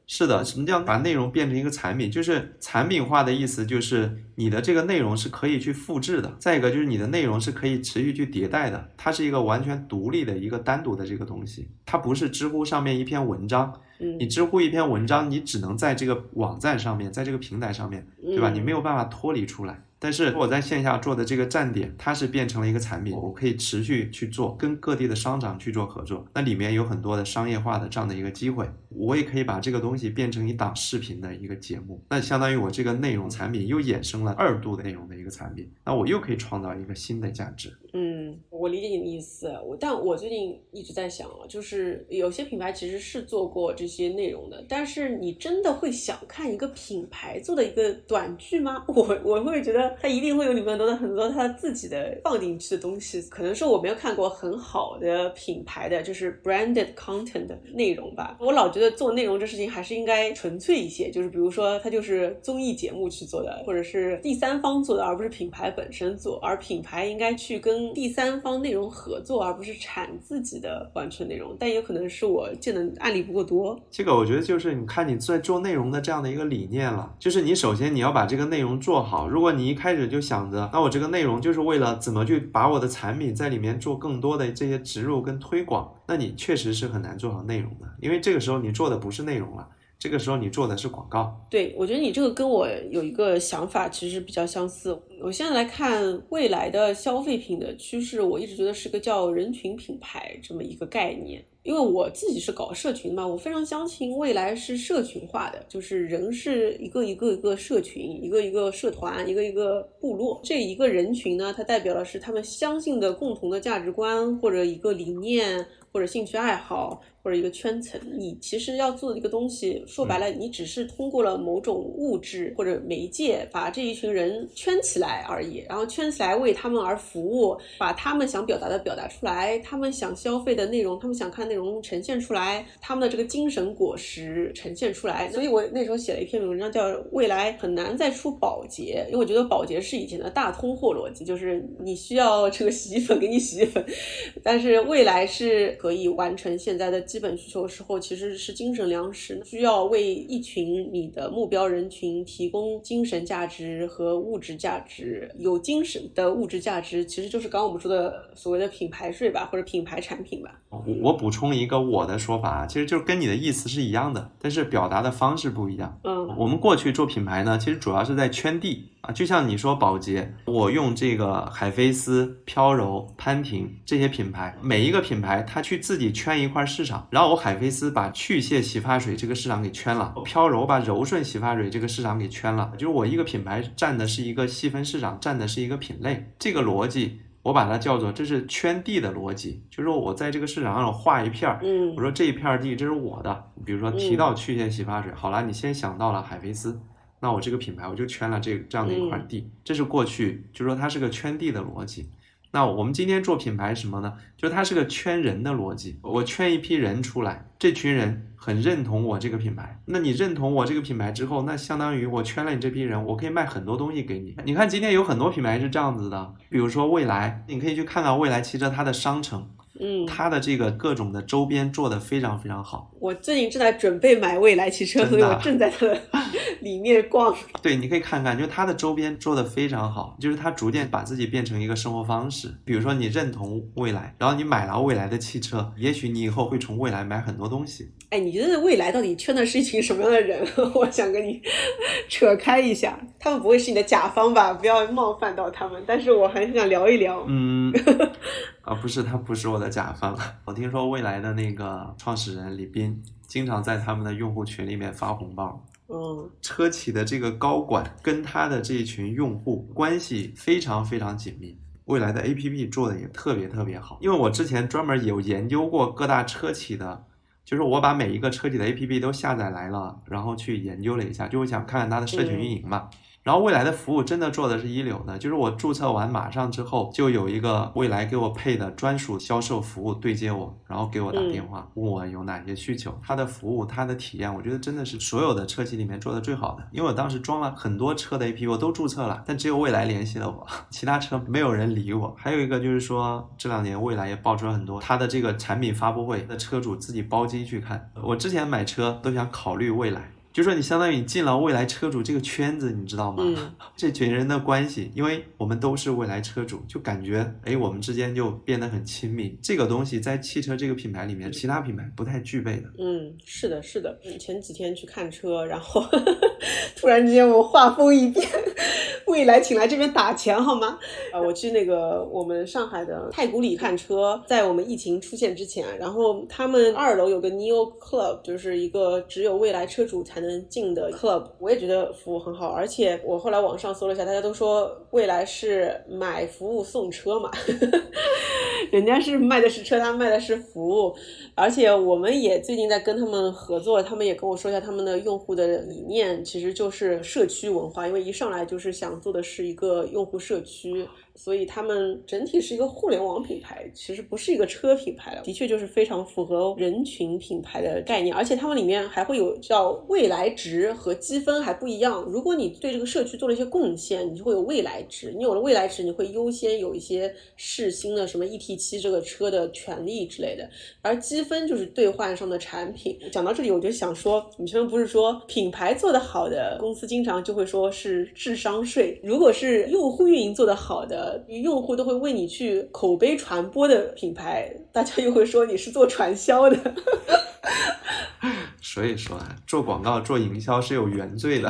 是的，什么叫把内容变成一个产品？就是产品化的意思，就是你的这个内容是可以去复制的。再一个就是你的内容是可以持续去迭代的，它是一个完全独立的一个单独的这个东西，它不是知乎上面一篇文章。你知乎一篇文章，你只能在这个网站上面，在这个平台上面，对吧？你没有办法脱离出来。但是我在线下做的这个站点，它是变成了一个产品，我可以持续去做，跟各地的商场去做合作，那里面有很多的商业化的这样的一个机会，我也可以把这个东西变成一档视频的一个节目，那相当于我这个内容产品又衍生了二度的内容的一个产品，那我又可以创造一个新的价值。嗯，我理解你的意思，我但我最近一直在想啊，就是有些品牌其实是做过这些内容的，但是你真的会想看一个品牌做的一个短剧吗？我我会觉得。它一定会有里面很多很多它自己的放进去的东西，可能是我没有看过很好的品牌的就是 branded content 的内容吧。我老觉得做内容这事情还是应该纯粹一些，就是比如说它就是综艺节目去做的，或者是第三方做的，而不是品牌本身做。而品牌应该去跟第三方内容合作，而不是产自己的完全内容。但也可能是我见的案例不够多。这个我觉得就是你看你在做内容的这样的一个理念了，就是你首先你要把这个内容做好。如果你一开始就想着，那我这个内容就是为了怎么去把我的产品在里面做更多的这些植入跟推广，那你确实是很难做好内容的，因为这个时候你做的不是内容了。这个时候你做的是广告，对我觉得你这个跟我有一个想法其实比较相似。我现在来看未来的消费品的趋势，我一直觉得是个叫人群品牌这么一个概念。因为我自己是搞社群嘛，我非常相信未来是社群化的，就是人是一个一个一个社群，一个一个社团，一个一个部落。这一个人群呢，它代表的是他们相信的共同的价值观或者一个理念。或者兴趣爱好，或者一个圈层，你其实要做的一个东西，说白了，你只是通过了某种物质或者媒介，把这一群人圈起来而已，然后圈起来为他们而服务，把他们想表达的表达出来，他们想消费的内容，他们想看内容。内容呈现出来，他们的这个精神果实呈现出来。所以我那时候写了一篇文章，叫“未来很难再出保洁”，因为我觉得保洁是以前的大通货逻辑，就是你需要这个洗衣粉给你洗衣粉，但是未来是可以完成现在的基本需求的时候，其实是精神粮食，需要为一群你的目标人群提供精神价值和物质价值。有精神的物质价值，其实就是刚刚我们说的所谓的品牌税吧，或者品牌产品吧。我我补充一个我的说法，其实就是跟你的意思是一样的，但是表达的方式不一样。嗯我们过去做品牌呢，其实主要是在圈地啊，就像你说宝洁，我用这个海飞丝、飘柔、潘婷这些品牌，每一个品牌它去自己圈一块市场，然后我海飞丝把去屑洗发水这个市场给圈了，飘柔把柔顺洗发水这个市场给圈了，就是我一个品牌占的是一个细分市场，占的是一个品类，这个逻辑。我把它叫做这是圈地的逻辑，就是我在这个市场上画一片儿，嗯我说这一片儿地这是我的，比如说提到去屑洗发水，好了，你先想到了海飞丝，那我这个品牌我就圈了这这样的一块地，这是过去，就说它是个圈地的逻辑。那我们今天做品牌什么呢？就是它是个圈人的逻辑，我圈一批人出来，这群人很认同我这个品牌，那你认同我这个品牌之后，那相当于我圈了你这批人，我可以卖很多东西给你。你看今天有很多品牌是这样子的，比如说蔚来，你可以去看看蔚来汽车它的商城，嗯，它的这个各种的周边做得非常非常好。我最近正在准备买未来汽车，所以我正在它 的里面逛。对，你可以看看，就是它的周边做得非常好，就是它逐渐把自己变成一个生活方式。比如说你认同未来，然后你买了未来的汽车，也许你以后会从未来买很多东西。哎，你觉得未来到底圈的是一群什么样的人？我想跟你 扯开一下，他们不会是你的甲方吧？不要冒犯到他们。但是我很想聊一聊。嗯，啊，不是，他不是我的甲方。我听说未来的那个创始人李斌经常在他们的用户群里面发红包。嗯车企的这个高管跟他的这一群用户关系非常非常紧密。未来的 APP 做的也特别特别好，因为我之前专门有研究过各大车企的，就是我把每一个车企的 APP 都下载来了，然后去研究了一下，就我想看看它的社群运营嘛。然后未来的服务真的做的是一流的，就是我注册完马上之后，就有一个未来给我配的专属销售服务对接我，然后给我打电话，问我有哪些需求。它的服务，它的体验，我觉得真的是所有的车企里面做的最好的。因为我当时装了很多车的 APP，我都注册了，但只有未来联系了我，其他车没有人理我。还有一个就是说，这两年未来也爆出了很多它的这个产品发布会的车主自己包机去看。我之前买车都想考虑未来。就说你相当于你进了未来车主这个圈子，你知道吗？嗯 这群人的关系，因为我们都是未来车主，就感觉哎，我们之间就变得很亲密。这个东西在汽车这个品牌里面，其他品牌不太具备的。嗯，是的，是的。嗯前几天去看车，然后 突然之间我画风一变，未来请来这边打钱好吗？啊，我去那个我们上海的太古里看车，在我们疫情出现之前，然后他们二楼有个 Neo Club，就是一个只有未来车主才能进的 club，我也觉得服务很好，而且我后来网上搜了一下，大家都说未来是买服务送车嘛，人家是卖的是车，他卖的是服务，而且我们也最近在跟他们合作，他们也跟我说一下他们的用户的理念，其实就是社区文化，因为一上来就是想做的是一个用户社区，所以他们整体是一个互联网品牌，其实不是一个车品牌了，的确就是非常符合人群品牌的概念，而且他们里面还会有叫未来值和积分还不一样，如果你对这个社区做了一些贡献，你就会有未来值，你有了未来值，你会优先有一些试新的什么 ET 七这个车的权利之类的，而积分就是兑换上的产品。讲到这里，我就想说，你前面不是说品牌做得好的公司经常就会说是智商税，如果是用户运营做得好的，用户都会为你去口碑传播的品牌，大家又会说你是做传销的。所以说啊，做广告、做营销是有原罪的，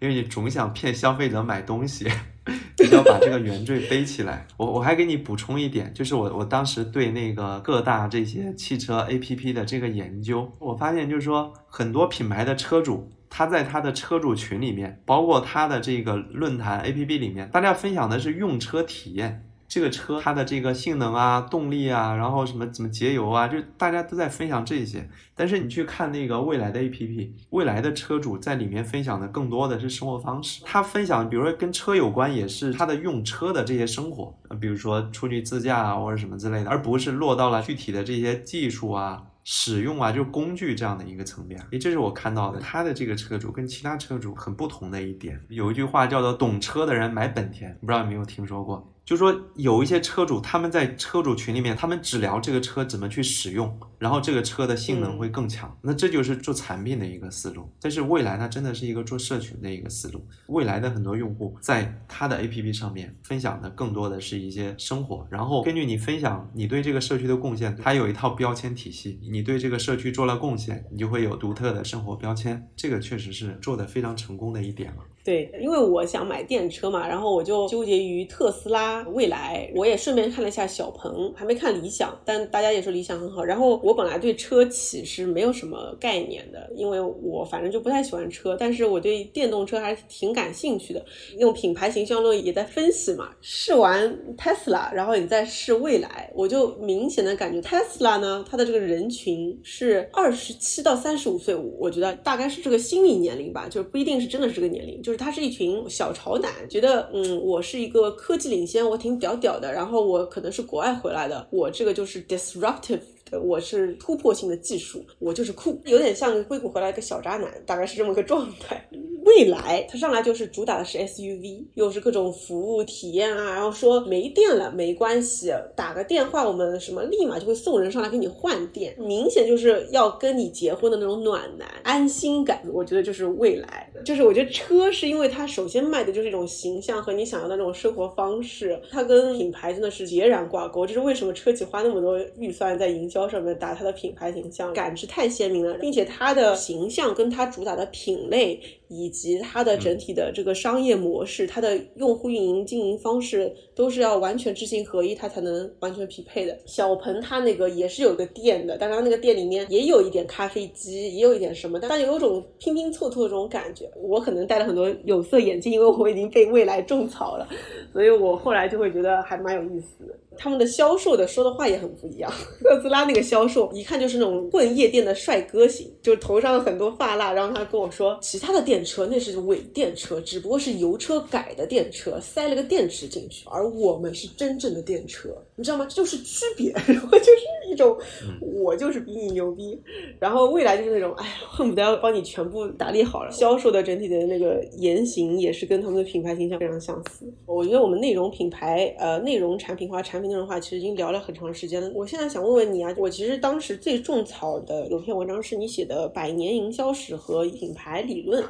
因为你总想骗消费者买东西，你要把这个原罪背起来。我我还给你补充一点，就是我我当时对那个各大这些汽车 APP 的这个研究，我发现就是说很多品牌的车主。他在他的车主群里面，包括他的这个论坛 APP 里面，大家分享的是用车体验。这个车它的这个性能啊、动力啊，然后什么怎么节油啊，就大家都在分享这些。但是你去看那个未来的 APP，未来的车主在里面分享的更多的是生活方式。他分享，比如说跟车有关，也是他的用车的这些生活。比如说出去自驾啊或者什么之类的，而不是落到了具体的这些技术啊。使用啊，就工具这样的一个层面，诶，这是我看到的，他的这个车主跟其他车主很不同的一点。有一句话叫做“懂车的人买本田”，不知道有没有听说过？就说有一些车主，他们在车主群里面，他们只聊这个车怎么去使用，然后这个车的性能会更强。那这就是做产品的一个思路。但是未来它真的是一个做社群的一个思路。未来的很多用户在他的 APP 上面分享的更多的是一些生活，然后根据你分享你对这个社区的贡献，它有一套标签体系。你对这个社区做了贡献，你就会有独特的生活标签。这个确实是做的非常成功的一点了。对，因为我想买电车嘛，然后我就纠结于特斯拉、蔚来，我也顺便看了一下小鹏，还没看理想，但大家也说理想很好。然后我本来对车企是没有什么概念的，因为我反正就不太喜欢车，但是我对电动车还是挺感兴趣的。用品牌形象论也在分析嘛，试完特斯拉，然后你再试蔚来，我就明显的感觉特斯拉呢，它的这个人群是二十七到三十五岁，我觉得大概是这个心理年龄吧，就是不一定是真的是这个年龄，就。就是他是一群小潮男，觉得嗯，我是一个科技领先，我挺屌屌的。然后我可能是国外回来的，我这个就是 disruptive，我是突破性的技术，我就是酷，有点像硅谷回来一个小渣男，大概是这么个状态。未来，它上来就是主打的是 SUV，又是各种服务体验啊，然后说没电了没关系，打个电话我们什么立马就会送人上来给你换电，明显就是要跟你结婚的那种暖男，安心感，我觉得就是未来，就是我觉得车是因为它首先卖的就是一种形象和你想要的那种生活方式，它跟品牌真的是截然挂钩，这是为什么车企花那么多预算在营销上面打它的品牌形象，感知太鲜明了，并且它的形象跟它主打的品类。以及它的整体的这个商业模式，它的用户运营经营方式都是要完全知行合一，它才能完全匹配的。小鹏它那个也是有个店的，当然那个店里面也有一点咖啡机，也有一点什么，但有种拼拼凑凑的这种感觉。我可能戴了很多有色眼镜，因为我已经被未来种草了，所以我后来就会觉得还蛮有意思的。他们的销售的说的话也很不一样。特斯拉那个销售一看就是那种混夜店的帅哥型，就是头上很多发蜡。然后他跟我说，其他的车那是伪电车，只不过是油车改的电车，塞了个电池进去，而我们是真正的电车，你知道吗？这就是区别。然后就是一种，我就是比你牛逼。然后未来就是那种，哎呀，恨不得要帮你全部打理好了。销售的整体的那个言行也是跟他们的品牌形象非常相似。我觉得我们内容品牌，呃，内容产品化产品。内容化其实已经聊了很长时间了。我现在想问问你啊，我其实当时最种草的有篇文章是你写的《百年营销史和品牌理论》，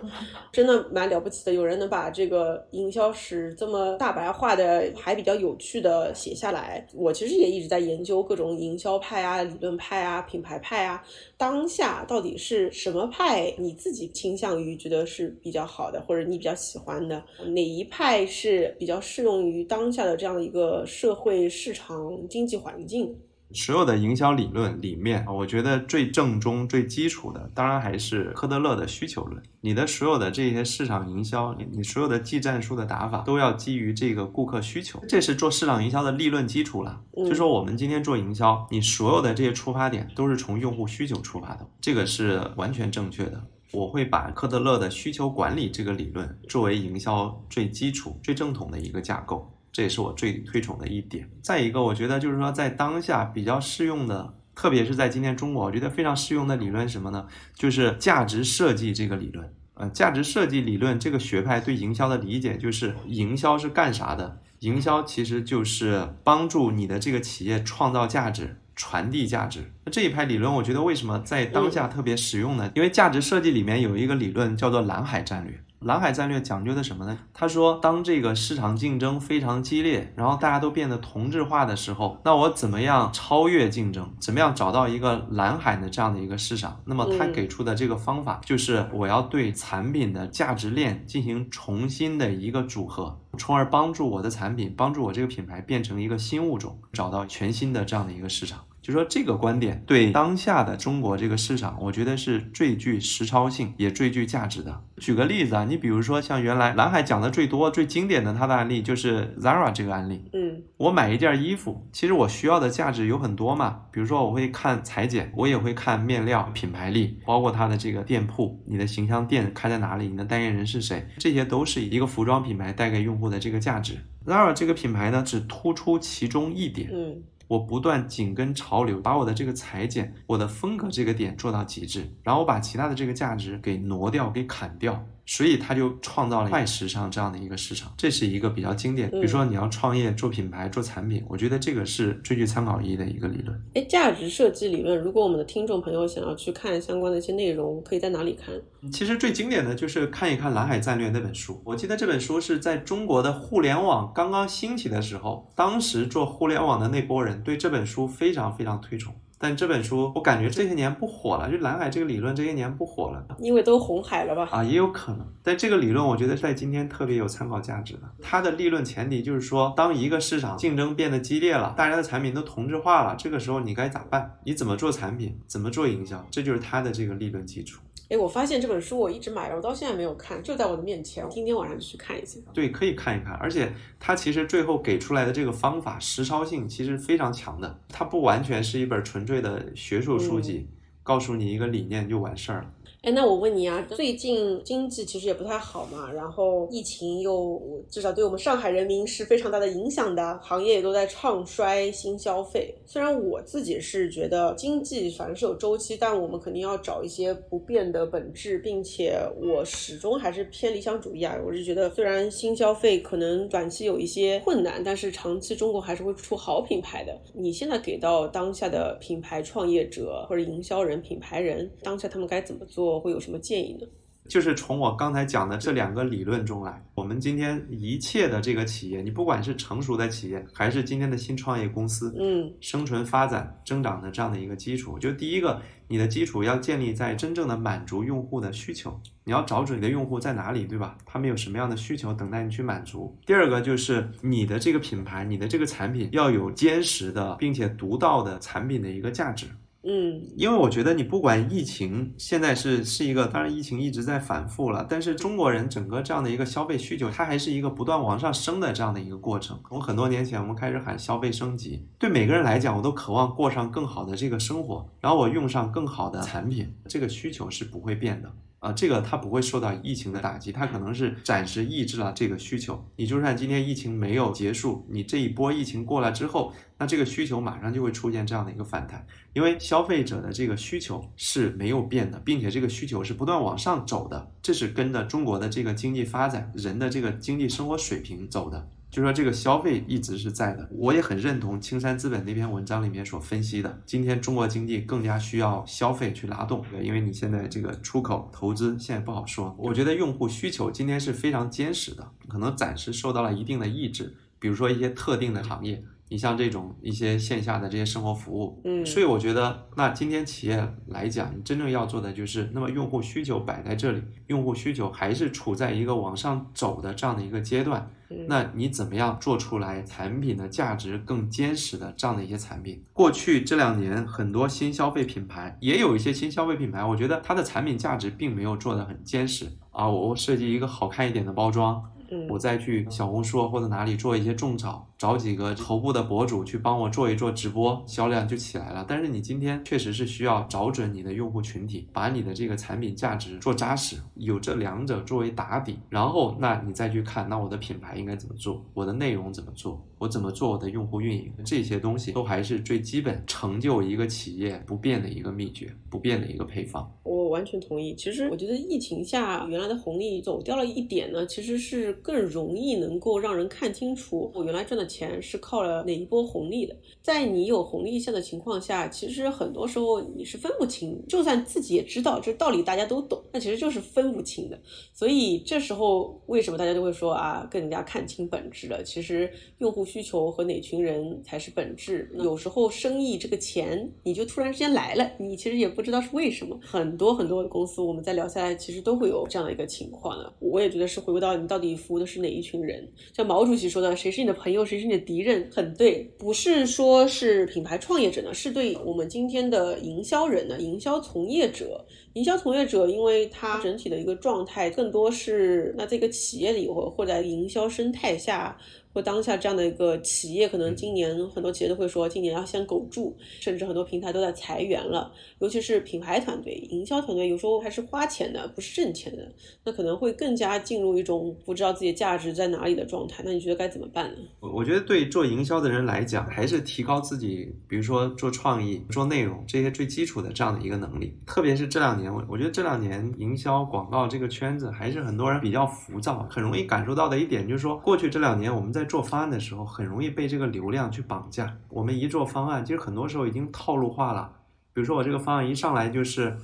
真的蛮了不起的。有人能把这个营销史这么大白话的，还比较有趣的写下来。我其实也一直在研究各种营销派啊、理论派啊、品牌派啊。当下到底是什么派？你自己倾向于觉得是比较好的，或者你比较喜欢的哪一派是比较适用于当下的这样的一个社会市场经济环境？所有的营销理论里面，我觉得最正宗、最基础的，当然还是科德勒的需求论。你的所有的这些市场营销，你你所有的技战术的打法，都要基于这个顾客需求，这是做市场营销的立论基础了。就说我们今天做营销，你所有的这些出发点都是从用户需求出发的，这个是完全正确的。我会把科德勒的需求管理这个理论作为营销最基础、最正统的一个架构。这也是我最推崇的一点。再一个，我觉得就是说，在当下比较适用的，特别是在今天中国，我觉得非常适用的理论什么呢？就是价值设计这个理论。呃，价值设计理论这个学派对营销的理解，就是营销是干啥的？营销其实就是帮助你的这个企业创造价值、传递价值。那这一派理论，我觉得为什么在当下特别实用呢？因为价值设计里面有一个理论叫做蓝海战略。蓝海战略讲究的什么呢？他说，当这个市场竞争非常激烈，然后大家都变得同质化的时候，那我怎么样超越竞争？怎么样找到一个蓝海的这样的一个市场？那么他给出的这个方法就是，我要对产品的价值链进行重新的一个组合，从而帮助我的产品，帮助我这个品牌变成一个新物种，找到全新的这样的一个市场。就说这个观点对当下的中国这个市场，我觉得是最具实操性，也最具价值的。举个例子啊，你比如说像原来蓝海讲的最多、最经典的他的案例就是 Zara 这个案例。嗯，我买一件衣服，其实我需要的价值有很多嘛，比如说我会看裁剪，我也会看面料、品牌力，包括它的这个店铺，你的形象店开在哪里，你的代言人是谁，这些都是一个服装品牌带给用户的这个价值。Zara 这个品牌呢，只突出其中一点。嗯。我不断紧跟潮流，把我的这个裁剪、我的风格这个点做到极致，然后我把其他的这个价值给挪掉、给砍掉。所以他就创造了快时尚这样的一个市场，这是一个比较经典。比如说你要创业做品牌做产品，我觉得这个是最具参考意义的一个理论。哎，价值设计理论，如果我们的听众朋友想要去看相关的一些内容，可以在哪里看？其实最经典的就是看一看《蓝海战略》那本书。我记得这本书是在中国的互联网刚刚兴起的时候，当时做互联网的那波人对这本书非常非常推崇。但这本书我感觉这些年不火了，就蓝海这个理论这些年不火了，因为都红海了吧？啊，也有可能。但这个理论我觉得在今天特别有参考价值的。它的立论前提就是说，当一个市场竞争变得激烈了，大家的产品都同质化了，这个时候你该咋办？你怎么做产品？怎么做营销？这就是它的这个立论基础。哎，我发现这本书我一直买了，我到现在没有看，就在我的面前，今天晚上就去看一下。对，可以看一看，而且它其实最后给出来的这个方法实操性其实非常强的，它不完全是一本纯粹的学术书籍，告诉你一个理念就完事儿了。哎，那我问你啊，最近经济其实也不太好嘛，然后疫情又至少对我们上海人民是非常大的影响的，行业也都在唱衰新消费。虽然我自己是觉得经济反正是有周期，但我们肯定要找一些不变的本质，并且我始终还是偏理想主义啊。我是觉得，虽然新消费可能短期有一些困难，但是长期中国还是会出好品牌的。你现在给到当下的品牌创业者或者营销人、品牌人，当下他们该怎么做？会有什么建议呢？就是从我刚才讲的这两个理论中来，我们今天一切的这个企业，你不管是成熟的企业，还是今天的新创业公司，嗯，生存发展增长的这样的一个基础，就第一个，你的基础要建立在真正的满足用户的需求，你要找准你的用户在哪里，对吧？他们有什么样的需求等待你去满足。第二个就是你的这个品牌，你的这个产品要有坚实的并且独到的产品的一个价值。嗯，因为我觉得你不管疫情现在是是一个，当然疫情一直在反复了，但是中国人整个这样的一个消费需求，它还是一个不断往上升的这样的一个过程。从很多年前我们开始喊消费升级，对每个人来讲，我都渴望过上更好的这个生活，然后我用上更好的产品，这个需求是不会变的。啊，这个它不会受到疫情的打击，它可能是暂时抑制了这个需求。你就算今天疫情没有结束，你这一波疫情过来之后，那这个需求马上就会出现这样的一个反弹，因为消费者的这个需求是没有变的，并且这个需求是不断往上走的，这是跟着中国的这个经济发展、人的这个经济生活水平走的。就说这个消费一直是在的，我也很认同青山资本那篇文章里面所分析的，今天中国经济更加需要消费去拉动，对因为你现在这个出口投资现在不好说，我觉得用户需求今天是非常坚实的，可能暂时受到了一定的抑制，比如说一些特定的行业。你像这种一些线下的这些生活服务，嗯，所以我觉得，那今天企业来讲，你真正要做的就是，那么用户需求摆在这里，用户需求还是处在一个往上走的这样的一个阶段，那你怎么样做出来产品的价值更坚实的这样的一些产品？过去这两年，很多新消费品牌也有一些新消费品牌，我觉得它的产品价值并没有做得很坚实啊，我设计一个好看一点的包装。我再去小红书或者哪里做一些种草，找几个头部的博主去帮我做一做直播，销量就起来了。但是你今天确实是需要找准你的用户群体，把你的这个产品价值做扎实，有这两者作为打底，然后那你再去看，那我的品牌应该怎么做，我的内容怎么做，我怎么做我的用户运营，这些东西都还是最基本成就一个企业不变的一个秘诀，不变的一个配方。我完全同意。其实我觉得疫情下原来的红利走掉了一点呢，其实是。更容易能够让人看清楚我原来赚的钱是靠了哪一波红利的。在你有红利线的情况下，其实很多时候你是分不清，就算自己也知道这道理大家都懂，那其实就是分不清的。所以这时候为什么大家都会说啊，更加看清本质了？其实用户需求和哪群人才是本质。有时候生意这个钱你就突然之间来了，你其实也不知道是为什么。很多很多的公司，我们在聊下来，其实都会有这样的一个情况的。我也觉得是回归到你到底。服务的是哪一群人？像毛主席说的，谁是你的朋友，谁实是你的敌人，很对，不是说是品牌创业者呢，是对我们今天的营销人呢，营销从业者。营销从业者，因为他整体的一个状态更多是那这个企业里或或在营销生态下。或当下这样的一个企业，可能今年很多企业都会说，今年要先苟住，甚至很多平台都在裁员了。尤其是品牌团队、营销团队，有时候还是花钱的，不是挣钱的，那可能会更加进入一种不知道自己的价值在哪里的状态。那你觉得该怎么办呢？我我觉得对做营销的人来讲，还是提高自己，比如说做创意、做内容这些最基础的这样的一个能力。特别是这两年，我我觉得这两年营销广告这个圈子还是很多人比较浮躁，很容易感受到的一点就是说，过去这两年我们在。在做方案的时候，很容易被这个流量去绑架。我们一做方案，其实很多时候已经套路化了。比如说，我这个方案一上来就是，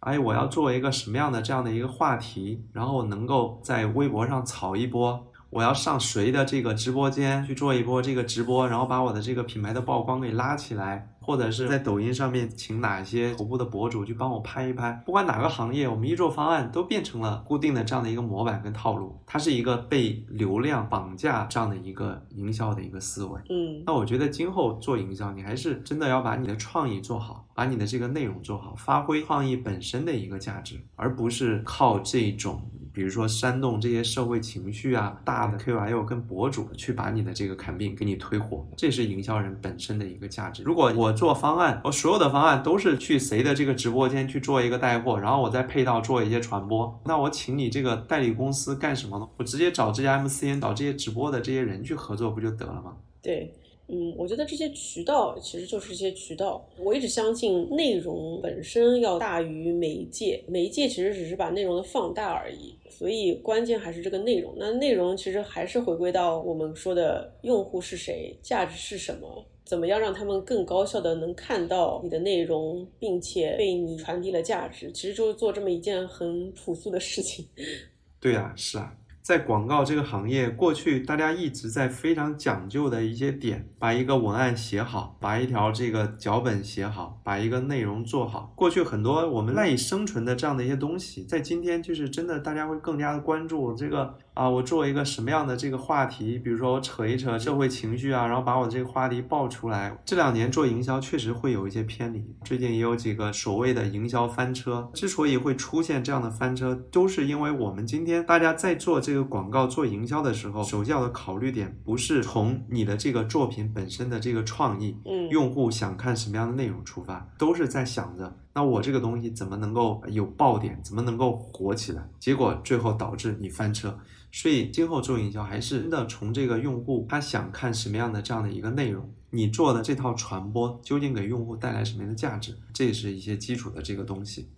哎，我要做一个什么样的这样的一个话题，然后能够在微博上炒一波。我要上谁的这个直播间去做一波这个直播，然后把我的这个品牌的曝光给拉起来。或者是在抖音上面请哪些头部的博主去帮我拍一拍，不管哪个行业，我们一做方案都变成了固定的这样的一个模板跟套路，它是一个被流量绑架这样的一个营销的一个思维。嗯，那我觉得今后做营销，你还是真的要把你的创意做好，把你的这个内容做好，发挥创意本身的一个价值，而不是靠这种。比如说煽动这些社会情绪啊，大的 KOL 跟博主去把你的这个看病给你推火，这是营销人本身的一个价值。如果我做方案，我所有的方案都是去谁的这个直播间去做一个带货，然后我再配套做一些传播，那我请你这个代理公司干什么呢？我直接找这些 MCN，找这些直播的这些人去合作不就得了吗？对。嗯，我觉得这些渠道其实就是一些渠道。我一直相信内容本身要大于媒介，媒介其实只是把内容的放大而已。所以关键还是这个内容。那内容其实还是回归到我们说的用户是谁，价值是什么，怎么样让他们更高效的能看到你的内容，并且被你传递了价值，其实就是做这么一件很朴素的事情。对啊，是啊。在广告这个行业，过去大家一直在非常讲究的一些点，把一个文案写好，把一条这个脚本写好，把一个内容做好。过去很多我们赖以生存的这样的一些东西，在今天就是真的，大家会更加的关注这个。啊，我做一个什么样的这个话题？比如说我扯一扯社会情绪啊，然后把我的这个话题爆出来。这两年做营销确实会有一些偏离，最近也有几个所谓的营销翻车。之所以会出现这样的翻车，都是因为我们今天大家在做这个广告、做营销的时候，首要的考虑点不是从你的这个作品本身的这个创意，嗯，用户想看什么样的内容出发，都是在想着。那我这个东西怎么能够有爆点？怎么能够火起来？结果最后导致你翻车。所以今后做营销还是真的从这个用户他想看什么样的这样的一个内容，你做的这套传播究竟给用户带来什么样的价值？这也是一些基础的这个东西。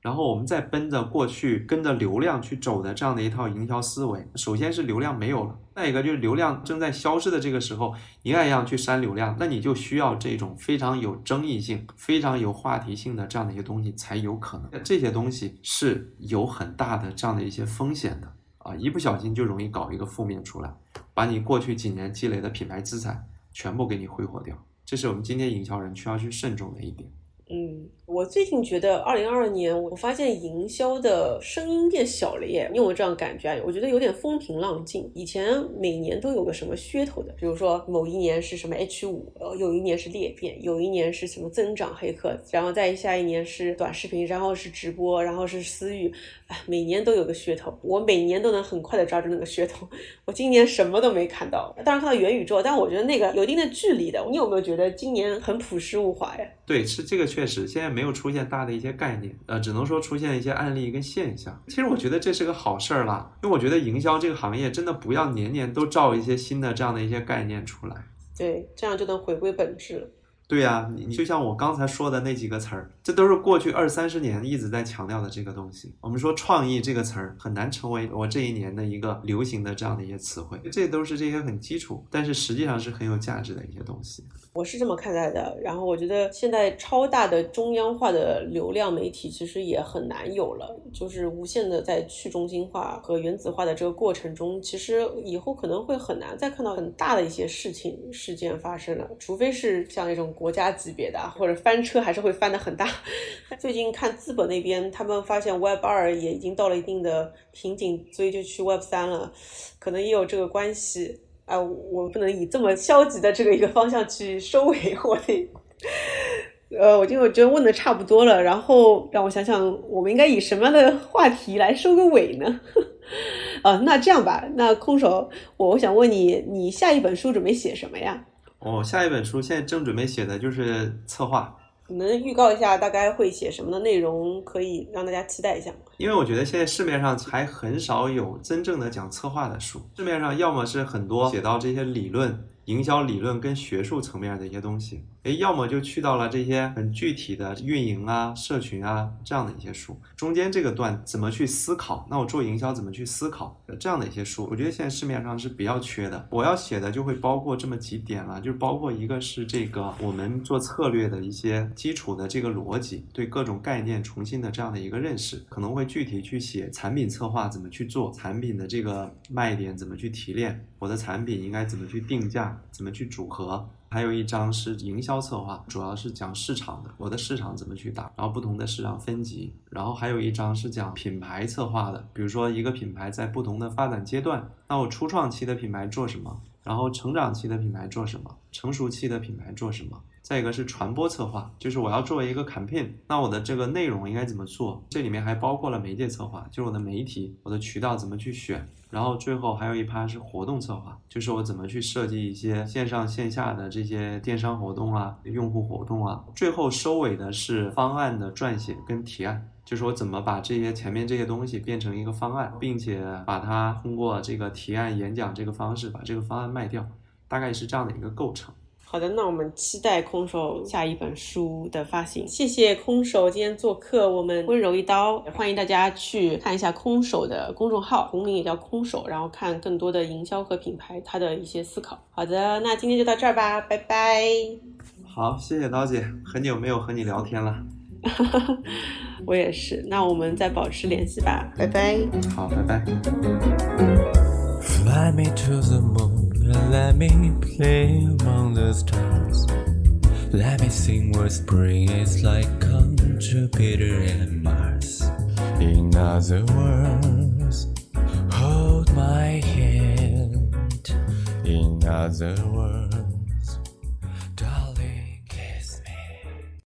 然后我们再奔着过去跟着流量去走的这样的一套营销思维，首先是流量没有了，再一个就是流量正在消失的这个时候，一样一样去删流量，那你就需要这种非常有争议性、非常有话题性的这样的一些东西才有可能。这些东西是有很大的这样的一些风险的啊，一不小心就容易搞一个负面出来，把你过去几年积累的品牌资产全部给你挥霍掉。这是我们今天营销人需要去慎重的一点。我最近觉得二零二二年，我发现营销的声音变小了耶。你有没有这样感觉？我觉得有点风平浪静。以前每年都有个什么噱头的，比如说某一年是什么 H 五，呃，有一年是裂变，有一年是什么增长黑客，然后再下一年是短视频，然后是直播，然后是私域，哎，每年都有个噱头。我每年都能很快的抓住那个噱头。我今年什么都没看到，当然看到元宇宙，但我觉得那个有一定的距离的。你有没有觉得今年很朴实无华呀？对，是这个确实，现在没有出现大的一些概念，呃，只能说出现一些案例跟现象。其实我觉得这是个好事儿啦，因为我觉得营销这个行业真的不要年年都造一些新的这样的一些概念出来，对，这样就能回归本质。对呀，你你就像我刚才说的那几个词儿，这都是过去二三十年一直在强调的这个东西。我们说创意这个词儿很难成为我这一年的一个流行的这样的一些词汇，这都是这些很基础，但是实际上是很有价值的一些东西。我是这么看待的。然后我觉得现在超大的中央化的流量媒体其实也很难有了，就是无限的在去中心化和原子化的这个过程中，其实以后可能会很难再看到很大的一些事情事件发生了，除非是像那种。国家级别的或者翻车还是会翻的很大。最近看资本那边，他们发现 Web 二也已经到了一定的瓶颈，所以就去 Web 三了，可能也有这个关系。哎，我不能以这么消极的这个一个方向去收尾，我得。呃，我就我觉得问的差不多了，然后让我想想，我们应该以什么样的话题来收个尾呢？呃，那这样吧，那空手，我我想问你，你下一本书准备写什么呀？哦下一本书现在正准备写的就是策划。你能预告一下大概会写什么的内容，可以让大家期待一下吗？因为我觉得现在市面上还很少有真正的讲策划的书，市面上要么是很多写到这些理论。营销理论跟学术层面的一些东西，诶，要么就去到了这些很具体的运营啊、社群啊这样的一些书，中间这个段怎么去思考？那我做营销怎么去思考？这样的一些书，我觉得现在市面上是比较缺的。我要写的就会包括这么几点了，就是包括一个是这个我们做策略的一些基础的这个逻辑，对各种概念重新的这样的一个认识，可能会具体去写产品策划怎么去做，产品的这个卖点怎么去提炼，我的产品应该怎么去定价。怎么去组合？还有一章是营销策划，主要是讲市场的，我的市场怎么去打，然后不同的市场分级。然后还有一章是讲品牌策划的，比如说一个品牌在不同的发展阶段，那我初创期的品牌做什么？然后成长期的品牌做什么？成熟期的品牌做什么？再一个是传播策划，就是我要作为一个 campaign，那我的这个内容应该怎么做？这里面还包括了媒介策划，就是我的媒体、我的渠道怎么去选。然后最后还有一趴是活动策划，就是我怎么去设计一些线上线下的这些电商活动啊、用户活动啊。最后收尾的是方案的撰写跟提案，就是我怎么把这些前面这些东西变成一个方案，并且把它通过这个提案演讲这个方式把这个方案卖掉，大概是这样的一个构成。好的，那我们期待空手下一本书的发行。谢谢空手今天做客我们温柔一刀，欢迎大家去看一下空手的公众号，同名也叫空手，然后看更多的营销和品牌它的一些思考。好的，那今天就到这儿吧，拜拜。好，谢谢刀姐，很久没有和你聊天了。我也是，那我们再保持联系吧，拜拜。好，拜拜。Fly me to the moon let me play among the stars. Let me sing what spring is like on Jupiter and Mars. In other words, hold my hand. In other words,